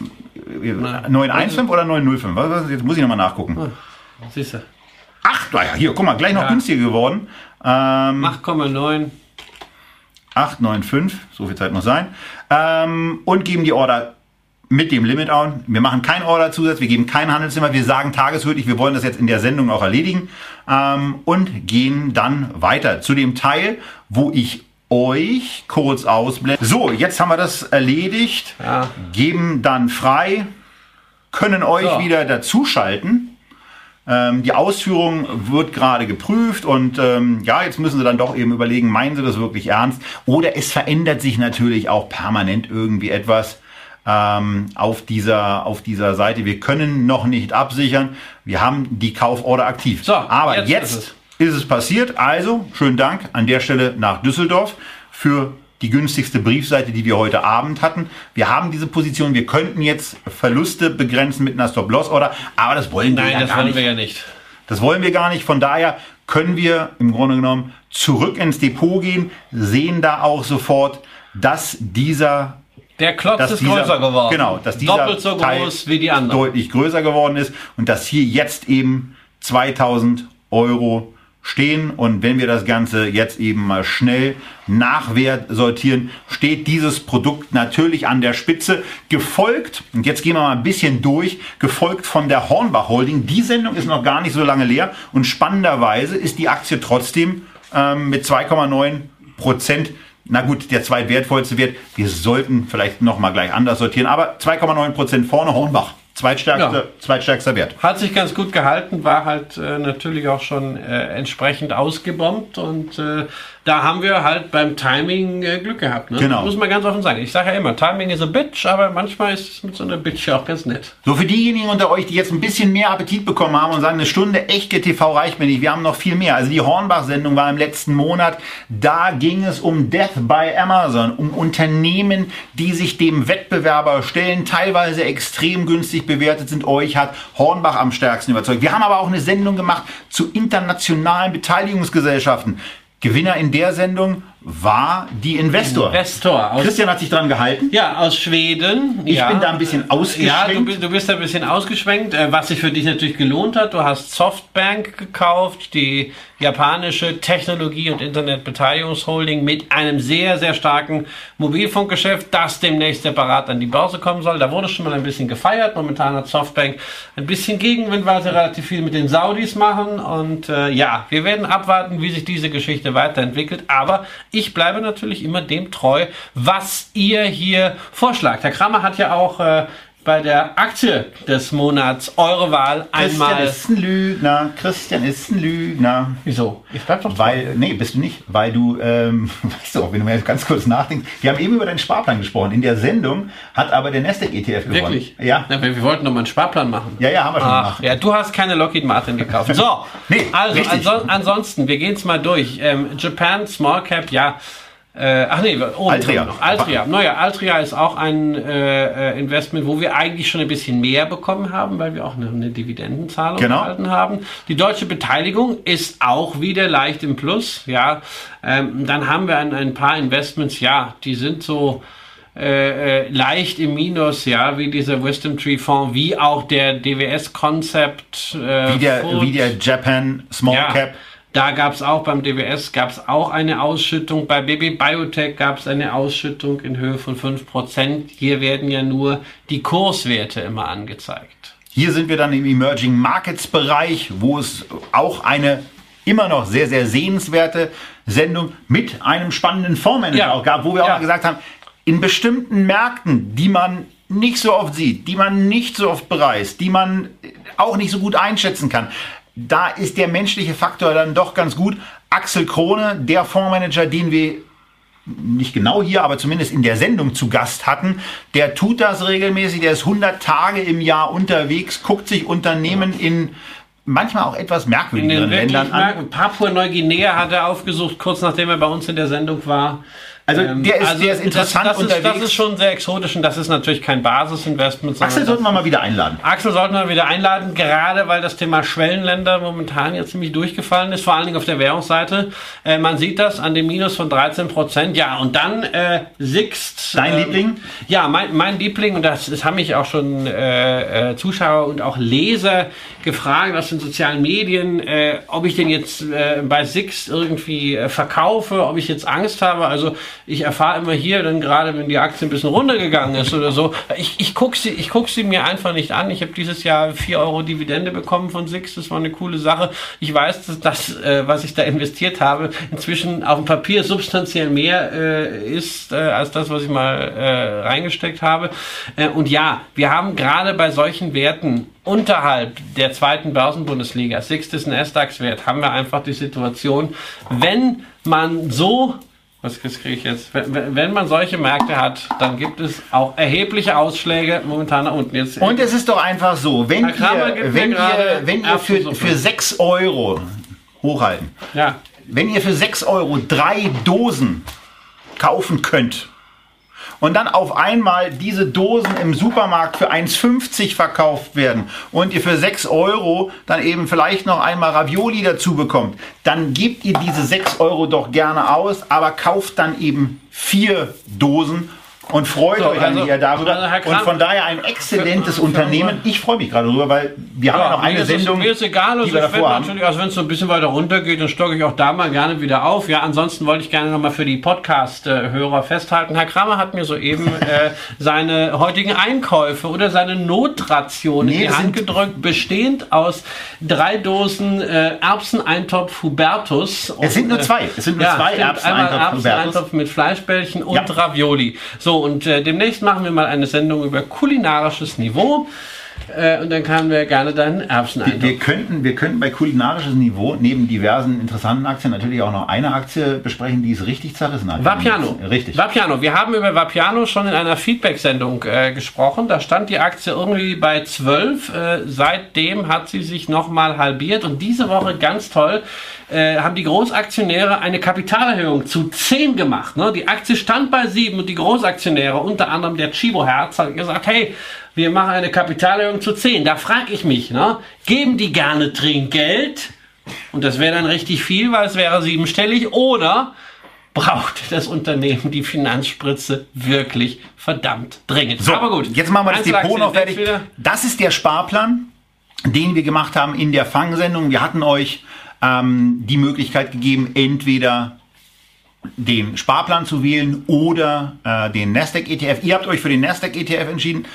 915 oder 905? Was, was, jetzt muss ich nochmal nachgucken. Siehst du. Ach, naja, hier, guck mal, gleich noch Ja. günstiger geworden. Ähm, 8,9. 895, so viel Zeit muss sein. Ähm, und geben die Order mit dem Limit an. Wir machen keinen Orderzusatz, wir geben kein Handelszimmer, wir sagen tageswürdig, wir wollen das jetzt in der Sendung auch erledigen. Ähm, und gehen dann weiter zu dem Teil, wo ich euch kurz ausblende. So, jetzt haben wir das erledigt. Ja. Geben dann frei, können euch So. wieder dazuschalten. Ähm, die Ausführung wird gerade geprüft und ähm, ja, jetzt müssen sie dann doch eben überlegen, meinen sie das wirklich ernst? Oder es verändert sich natürlich auch permanent irgendwie etwas ähm, auf, dieser, auf dieser Seite. Wir können noch nicht absichern. Wir haben die Kauforder aktiv. So, Aber jetzt jetzt, ist ist es passiert. Also, schönen Dank an der Stelle nach Düsseldorf für die günstigste Briefseite, die wir heute Abend hatten. Wir haben diese Position, wir könnten jetzt Verluste begrenzen mit einer Stop-Loss-Order, aber das wollen wir Nein, ja das gar wollen nicht. wir ja nicht. Das wollen wir gar nicht. Von daher können wir im Grunde genommen zurück ins Depot gehen, sehen da auch sofort, dass dieser Der Klotz ist dieser, größer geworden. Genau, dass dieser Doppelt so Teil groß wie die anderen. deutlich größer geworden ist und dass hier jetzt eben 2000 Euro stehen. Und wenn wir das Ganze jetzt eben mal schnell nachwert sortieren, steht dieses Produkt natürlich an der Spitze, gefolgt, und jetzt gehen wir mal ein bisschen durch, gefolgt von der Hornbach Holding. Die Sendung ist noch gar nicht so lange leer und spannenderweise ist die Aktie trotzdem ähm, mit 2,9 Prozent na gut, der zweitwertvollste Wert. Wir sollten vielleicht noch mal gleich anders sortieren, aber 2,9 Prozent vorne Hornbach. Zweitstärkster, ja. zweitstärkster Wert. Hat sich ganz gut gehalten, war halt äh, natürlich auch schon äh, entsprechend ausgebombt und äh, da haben wir halt beim Timing äh, Glück gehabt. Ne? Genau. Muss man ganz offen sagen. Ich sage ja immer, Timing is a bitch, aber manchmal ist es mit so einer Bitch auch ganz nett. So, für diejenigen unter euch, die jetzt ein bisschen mehr Appetit bekommen haben und sagen, eine Stunde echte TV reicht mir nicht, wir haben noch viel mehr. Also die Hornbach-Sendung war im letzten Monat, da ging es um Death by Amazon, um Unternehmen, die sich dem Wettbewerber stellen, teilweise extrem günstig bewertet sind. Euch hat Hornbach am stärksten überzeugt. Wir haben aber auch eine Sendung gemacht zu internationalen Beteiligungsgesellschaften. Gewinner in der Sendung war die Investor. Investor. Aus, Christian hat sich dran gehalten. Ja, aus Schweden. Ich ja. bin da ein bisschen ausgeschwenkt. Ja, du, du bist da ein bisschen ausgeschwenkt, äh, was sich für dich natürlich gelohnt hat. Du hast Softbank gekauft, die japanische Technologie- und Internetbeteiligungsholding mit einem sehr, sehr starken Mobilfunkgeschäft, das demnächst separat an die Börse kommen soll. Da wurde schon mal ein bisschen gefeiert. Momentan hat Softbank ein bisschen Gegenwind, weil sie relativ viel mit den Saudis machen. Und äh, ja, wir werden abwarten, wie sich diese Geschichte weiterentwickelt. Aber ich bleibe natürlich immer dem treu, was ihr hier vorschlagt. Herr Kramer hat ja auch äh, bei der Aktie des Monats eure Wahl einmal. Christian ist ein Lügner. Christian ist ein Lügner. Wieso? Ich bleib doch Weil, nee, bist du nicht. Weil du, ähm, weißt du, auch, wenn du mal ganz kurz nachdenkst. Wir haben eben über deinen Sparplan gesprochen. In der Sendung hat aber der Nasdaq ETF gewonnen. Wirklich? Ja. Na, wir, wir wollten doch mal einen Sparplan machen. Ja, ja, haben wir schon Ach, gemacht. ja, du hast keine Lockheed Martin gekauft. So, Nee, also anso ansonsten, wir gehen es mal durch. Ähm, Japan Small Cap, ja. Äh, ach nee, oben Altria. noch. Altria. Naja, Altria ist auch ein äh, äh, Investment, wo wir eigentlich schon ein bisschen mehr bekommen haben, weil wir auch eine, eine Dividendenzahlung Genau. erhalten haben. Die deutsche Beteiligung ist auch wieder leicht im Plus. Ja, ähm, dann haben wir ein, ein paar Investments, ja, die sind so äh, äh, leicht im Minus, ja, wie dieser Wisdom Tree Fonds, wie auch der DWS Concept. Äh, Wie der, wie der Japan Small Ja, Cap. Da gab es auch beim DWS gab's auch eine Ausschüttung. Bei BB Biotech gab es eine Ausschüttung in Höhe von 5%. Hier werden ja nur die Kurswerte immer angezeigt. Hier sind wir dann im Emerging Markets Bereich, wo es auch eine immer noch sehr, sehr sehenswerte Sendung mit einem spannenden Fondsmanager Ja. auch gab, wo wir auch Ja. mal gesagt haben, in bestimmten Märkten, die man nicht so oft sieht, die man nicht so oft bereist, die man auch nicht so gut einschätzen kann, da ist der menschliche Faktor dann doch ganz gut. Axel Krone, der Fondsmanager, den wir nicht genau hier, aber zumindest in der Sendung zu Gast hatten, der tut das regelmäßig, der ist 100 Tage im Jahr unterwegs, guckt sich Unternehmen in manchmal auch etwas merkwürdigeren Ländern an. Papua-Neuguinea hat er aufgesucht, kurz nachdem er bei uns in der Sendung war. Also Ähm, der ist, der ist interessant das, das Ist, das unterwegs. ist schon sehr exotisch und das ist natürlich kein Basisinvestment. Axel sollten wir mal wieder einladen. Axel sollten wir wieder einladen, gerade weil das Thema Schwellenländer momentan ja ziemlich durchgefallen ist, vor allen Dingen auf der Währungsseite. Äh, man sieht das an dem Minus von 13 Prozent. Ja, und dann äh, Sixt. Dein ähm, Liebling? Ja, mein, mein Liebling, und das, das haben mich auch schon äh, äh, Zuschauer und auch Leser gefragt aus den sozialen Medien, äh, ob ich den jetzt äh, bei Sixt irgendwie verkaufe, ob ich jetzt Angst habe. Also ich erfahre immer hier, dann gerade wenn die Aktie ein bisschen runtergegangen ist oder so, ich, ich gucke sie, ich guck sie mir einfach nicht an. Ich habe dieses Jahr 4 Euro Dividende bekommen von Sixt, das war eine coole Sache. Ich weiß, dass das, äh, was ich da investiert habe, inzwischen auf dem Papier substanziell mehr äh, ist, äh, als das, was ich mal äh, reingesteckt habe. Äh, und ja, wir haben gerade bei solchen Werten unterhalb der zweiten Börsenbundesliga, Sixt ist ein S-DAX-Wert, haben wir einfach die Situation, wenn man so was kriege ich jetzt? Wenn, man solche Märkte hat, dann gibt es auch erhebliche Ausschläge momentan nach unten. Jetzt, Und es ist doch einfach so, wenn ihr, wenn ihr, wenn ihr für, für 6 Euro hochhalten, ja, wenn ihr für 6 Euro drei Dosen kaufen könnt und dann auf einmal diese Dosen im Supermarkt für 1,50 verkauft werden und ihr für 6 Euro dann eben vielleicht noch einmal Ravioli dazu bekommt, dann gebt ihr diese 6 Euro doch gerne aus, aber kauft dann eben vier Dosen und freut So, euch also- an ihr darüber. also Kram- und von daher ein exzellentes Für- für- Unternehmen. Ich freue mich gerade darüber, weil wir haben ja noch eine es- Sendung, mir ist egal, also die wir davor haben. natürlich, also wenn es so ein bisschen weiter runter geht, dann stocke ich auch da mal gerne wieder auf. Ja, ansonsten wollte ich gerne nochmal für die Podcast-Hörer festhalten. Herr Kramer hat mir soeben äh, seine heutigen Einkäufe oder seine Notration Nee, in die Hand gedrückt, bestehend aus drei Dosen äh, Erbseneintopf Hubertus. Es sind nur Und, äh, zwei. Es sind nur ja, zwei Erbseneintopf Hubertus. Erbseneintopf mit Fleischbällchen und Ja. Ravioli. So, und äh, demnächst machen wir mal eine Sendung über kulinarisches Niveau. Äh, und dann können wir gerne deinen Erbseneintopf. Wir könnten, wir könnten bei kulinarisches Niveau neben diversen interessanten Aktien natürlich auch noch eine Aktie besprechen, die es richtig zerrissen hat. Vapiano. Richtig. Vapiano. Wir haben über Vapiano schon in einer Feedback-Sendung äh, gesprochen. Da stand die Aktie irgendwie bei 12. Äh, seitdem hat sie sich nochmal halbiert. Und diese Woche, ganz toll, äh, haben die Großaktionäre eine Kapitalerhöhung zu 10 gemacht. Ne? Die Aktie stand bei 7 und die Großaktionäre, unter anderem der Chibo Herz, hat gesagt, hey, wir machen eine Kapitalerhöhung zu 10. Da frage ich mich, ne? geben die gerne Trinkgeld? Und das wäre dann richtig viel, weil es wäre siebenstellig. Oder braucht das Unternehmen die Finanzspritze wirklich verdammt dringend. So, Aber gut. Jetzt machen wir das Depot noch fertig. wieder. Das ist der Sparplan, den wir gemacht haben in der Fangsendung. Wir hatten euch ähm, die Möglichkeit gegeben, entweder den Sparplan zu wählen oder äh, den Nasdaq ETF. Ihr habt euch für den Nasdaq ETF entschieden.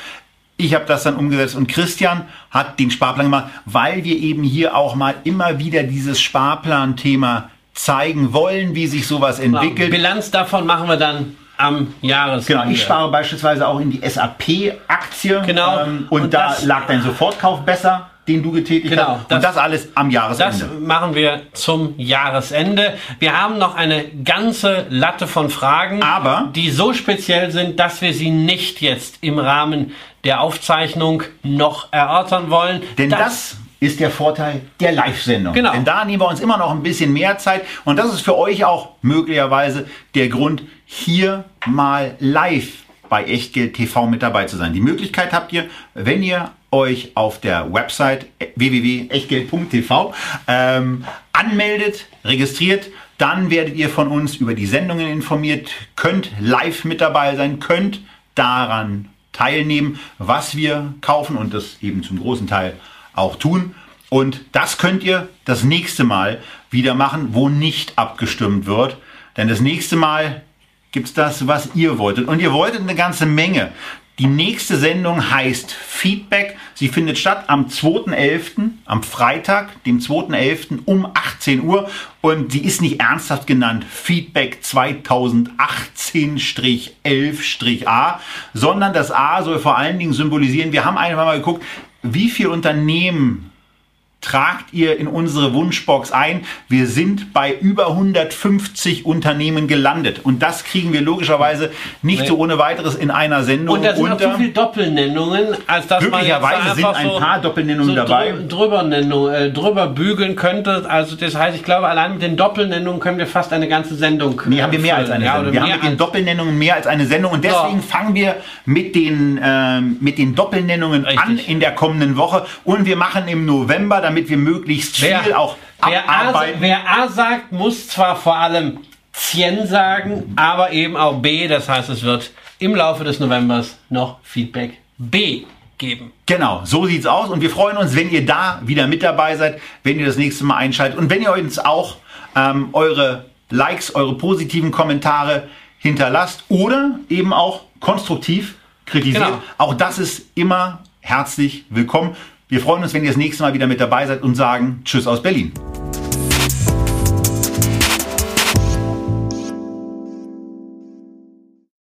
Ich habe das dann umgesetzt und Christian hat den Sparplan gemacht, weil wir eben hier auch mal immer wieder dieses Sparplan-Thema zeigen wollen, wie sich sowas entwickelt. Bilanz davon machen wir dann am Jahresende. Genau, ich spare beispielsweise auch in die SAP-Aktie. Genau. Ähm, und, Und da das- lag dein Sofortkauf besser, den du getätigt Genau, hast. das- und das alles am Das Jahresende. machen wir zum Jahresende. Wir haben noch eine ganze Latte von Fragen, Aber- die so speziell sind, dass wir sie nicht jetzt im Rahmen der Aufzeichnung noch erörtern wollen. Denn das, ist der Vorteil der Live-Sendung. Genau. Denn da nehmen wir uns immer noch ein bisschen mehr Zeit. Und das ist für euch auch möglicherweise der Grund, hier mal live bei Echtgeld TV mit dabei zu sein. Die Möglichkeit habt ihr, wenn ihr euch auf der Website www.echtgeld.tv ähm, anmeldet, registriert, dann werdet ihr von uns über die Sendungen informiert, könnt live mit dabei sein, könnt daran teilnehmen, was wir kaufen und das eben zum großen Teil auch tun. Und das könnt ihr das nächste Mal wieder machen, wo nicht abgestimmt wird. Denn das nächste Mal gibt's das, was ihr wolltet. Und ihr wolltet eine ganze Menge. Die nächste Sendung heißt Feedback. Sie findet statt am 2.11., am Freitag, dem 2.11. um 18 Uhr. Und sie ist nicht ernsthaft genannt Feedback 2018-11-A, sondern das A soll vor allen Dingen symbolisieren, wir haben einfach mal geguckt, wie viele Unternehmen tragt ihr in unsere Wunschbox ein. Wir sind bei über 150 Unternehmen gelandet. Und das kriegen wir logischerweise nicht Nee. so ohne weiteres in einer Sendung Und da sind auch unter. zu viele Doppelnennungen, als dass man jetzt Möglicherweise da sind ein so, paar Doppelnennungen so dabei. drü- Drüber, Nennung, äh, drüber bügeln könnte. Also das heißt, ich glaube, allein mit den Doppelnennungen können wir fast eine ganze Sendung. Nee, haben wir mehr als eine Ja, Sendung. Wir haben mit den Doppelnennungen mehr als eine Sendung. Und deswegen So. fangen wir mit den, ähm, mit den Doppelnennungen Richtig. an in der kommenden Woche. Und wir machen im November, damit wir möglichst viel auch wer, A, abarbeiten. wer A sagt, muss zwar vor allem Tien sagen, aber eben auch B. Das heißt, es wird im Laufe des Novembers noch Feedback B geben. Genau, so sieht's aus. Und wir freuen uns, wenn ihr da wieder mit dabei seid, wenn ihr das nächste Mal einschaltet und wenn ihr uns auch ähm, eure Likes, eure positiven Kommentare hinterlasst oder eben auch konstruktiv kritisiert. Genau. Auch das ist immer herzlich willkommen. Wir freuen uns, wenn ihr das nächste Mal wieder mit dabei seid und sagen Tschüss aus Berlin.